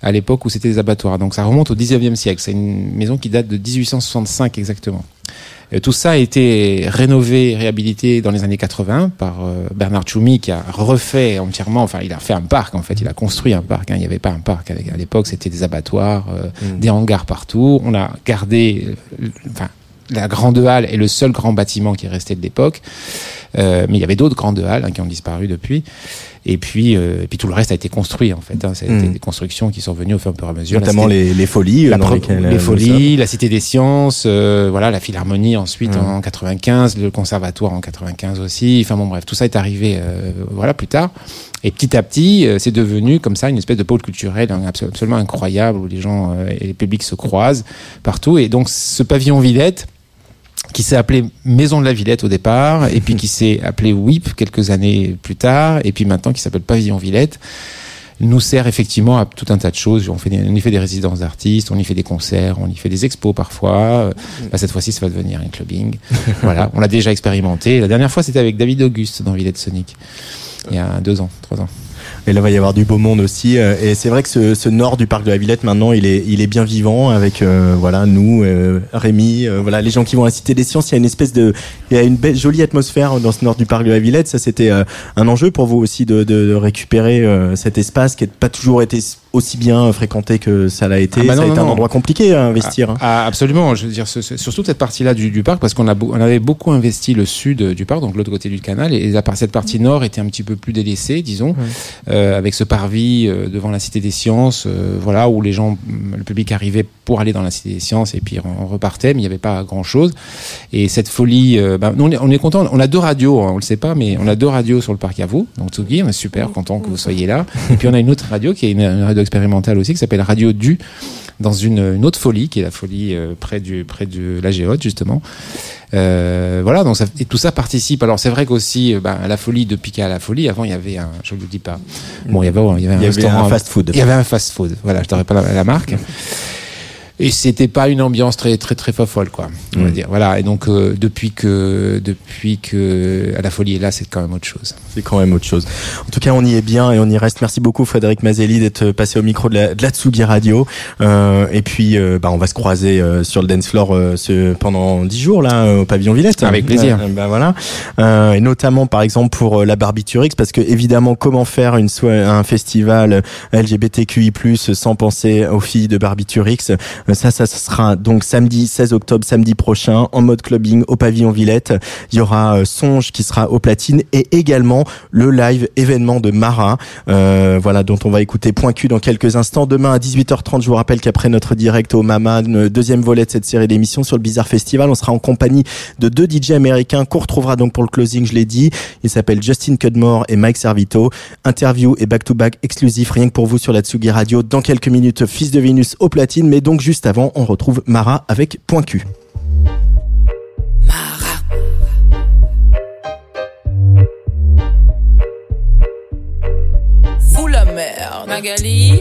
à l'époque où c'était des abattoirs. Donc ça remonte au 19e siècle. C'est une maison qui date de 1865 exactement. Tout ça a été rénové, réhabilité dans les années 80 par euh, Bernard Tchoumi qui a refait entièrement, enfin il a fait un parc en fait, il a construit un parc. Hein. Il n'y avait pas un parc à l'époque, c'était des abattoirs, euh, mmh. des hangars partout. On a gardé, enfin la grande halle est le seul grand bâtiment qui est resté de l'époque. Euh, mais il y avait d'autres grandes halles hein, qui ont disparu depuis. Et puis, euh, et puis tout le reste a été construit en fait. Hein. C'était mmh. des constructions qui sont venues au fur et à mesure. Notamment les, les, folies, la dans lesquelles les folies, la Cité des Sciences, euh, voilà, la Philharmonie ensuite mmh. en 95, le Conservatoire en 95 aussi. Enfin bon bref, tout ça est arrivé euh, voilà plus tard. Et petit à petit, euh, c'est devenu comme ça une espèce de pôle culturel absolument incroyable où les gens et les publics se croisent partout. Et donc ce pavillon Villette qui s'est appelé Maison de la Villette au départ, et puis qui s'est appelé WIP quelques années plus tard, et puis maintenant qui s'appelle Pavillon Villette, nous sert effectivement à tout un tas de choses. On, fait des, on y fait des résidences d'artistes, on y fait des concerts, on y fait des expos parfois. Bah, cette fois-ci, ça va devenir un clubbing. voilà, on l'a déjà expérimenté. La dernière fois, c'était avec David Auguste dans Villette Sonic, il y a deux ans, trois ans. Et là, va y avoir du beau monde aussi. Et c'est vrai que ce, ce, nord du parc de la Villette, maintenant, il est, il est bien vivant avec, euh, voilà, nous, euh, Rémi, euh, voilà, les gens qui vont à la Cité des Sciences. Il y a une espèce de, il y a une belle, jolie atmosphère dans ce nord du parc de la Villette. Ça, c'était un enjeu pour vous aussi de, de, de récupérer cet espace qui n'a pas toujours été aussi bien fréquenté que ça l'a été. Ah bah non, ça a été un endroit compliqué à investir. Ah, ah, absolument. Je veux dire, surtout cette partie-là du, du, parc, parce qu'on a, on avait beaucoup investi le sud du parc, donc l'autre côté du canal, et la, cette partie nord était un petit peu plus délaissée, disons, euh, avec ce parvis euh, devant la Cité des Sciences, euh, voilà, où les gens, le public arrivait pour aller dans la Cité des Sciences, et puis on, repartait, mais il n'y avait pas grand-chose. Et cette folie, nous, on est, on est content. On a deux radios, hein, on le sait pas, mais on a deux radios sur le parc à vous, donc Tsugi, on est super content que vous soyez là. Et puis on a une autre radio qui est une, radio expérimentale aussi qui s'appelle Radio Du dans une, autre folie qui est la folie euh, près du près de la Géote justement euh, voilà donc ça, et tout ça participe. Alors c'est vrai qu'aussi bah, la folie de Pika à la folie avant il y avait un je ne le dis pas. Bon il y avait, il y avait un, y avait un fast food il y avait un fast food voilà je t'aurais pas la, la marque et c'était pas une ambiance très très très folle quoi on va dire. Voilà. Et donc euh, depuis que depuis que à la folie est là c'est quand même autre chose. C'est quand même autre chose. En tout cas on y est bien et on y reste. Merci beaucoup Frédéric Mazelli d'être passé au micro de la, de la Tsugi Radio. Euh, et puis euh, bah, on va se croiser euh, sur le dance floor euh, ce, pendant dix jours là au pavillon Villette. Avec plaisir. Bah, voilà. Et notamment par exemple pour la Barbiturix parce que évidemment comment faire une un festival LGBTQI+ sans penser aux filles de Barbiturix ça, ça, ça sera donc samedi 16 octobre, samedi prochain, en mode clubbing au pavillon Villette. Il y aura euh, Songe qui sera au platine et également le live événement de Mara, euh, voilà, dont on va écouter Point Q dans quelques instants. Demain à 18h30, je vous rappelle qu'après notre direct au Mama, deuxième volet de cette série d'émissions sur le Bizarre Festival, on sera en compagnie de deux DJ américains qu'on retrouvera donc pour le closing, je l'ai dit. Ils s'appellent Justin Cudmore et Mike Servito. Interview et back-to-back exclusif, rien que pour vous sur la Tsugi Radio. Dans quelques minutes, Fils de Vénus au platine, mais donc juste avant, on retrouve Mara avec Point Q. Mara. Fous la merde. Magali.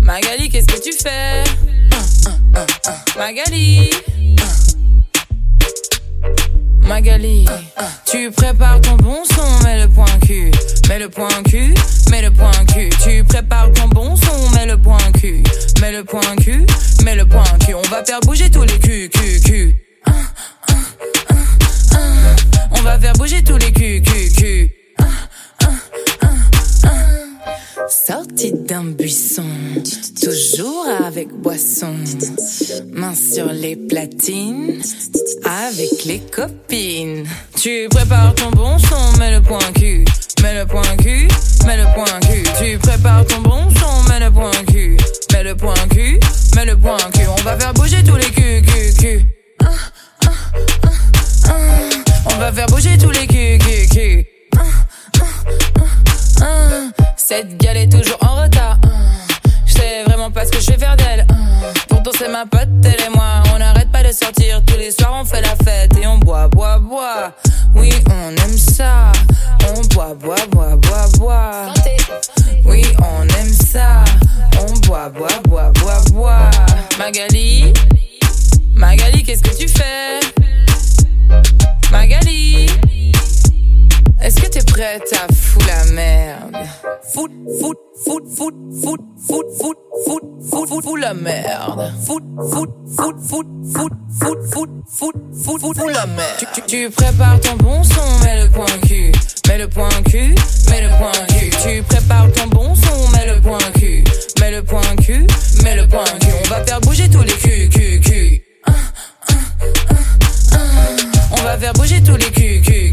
Magali, qu'est-ce que tu fais? Magali. Magali, tu prépares ton bon son, mets le point cul, mets le point cul, mets le point cul. Tu prépares ton bon son, mets le point cul, mets le point cul, mets le point cul. On va faire bouger tous les culs, cul, cul. On va faire bouger tous les culs, cul, cul. Sorti d'un buisson, toujours avec boisson, main sur les platines, avec les copines. Tu prépares ton bon son, mets le point cul, mets le point cul, mets le point cul. Tu prépares ton bon son, mets le point cul, mets le point cul, mets le point cul. On va faire bouger tous les culs, culs, culs. On va faire bouger tous les culs, culs, culs. Cette gale est toujours en retard. Je sais vraiment pas ce que je vais faire d'elle. Pourtant c'est ma pote, elle et moi. Sortir. Tous les soirs on fait la fête et on boit, boit, boit. Oui, on aime ça. On boit, boit, boit, boit, boit. Oui, on aime ça. On boit, boit, boit, boit, boit. Magali, Magali, qu'est-ce que tu fais? Magali, est-ce que t'es prête à foutre la merde? Fout, fout, fout, fout, fout, fout, fout, fout, fout, fout, fout la merde. Fout, fout, fout, fout, fout, fout, fout, fout, fout, fout, fout la merde. Tu, tu prépares ton bon son, mets le point cul, mets le point cul, mets le point cul. Tu prépares ton bon son, mets le point cul, mets le point cul, mets le point cul. On va faire bouger tous les culs, culs, culs. On va faire bouger tous les culs, culs,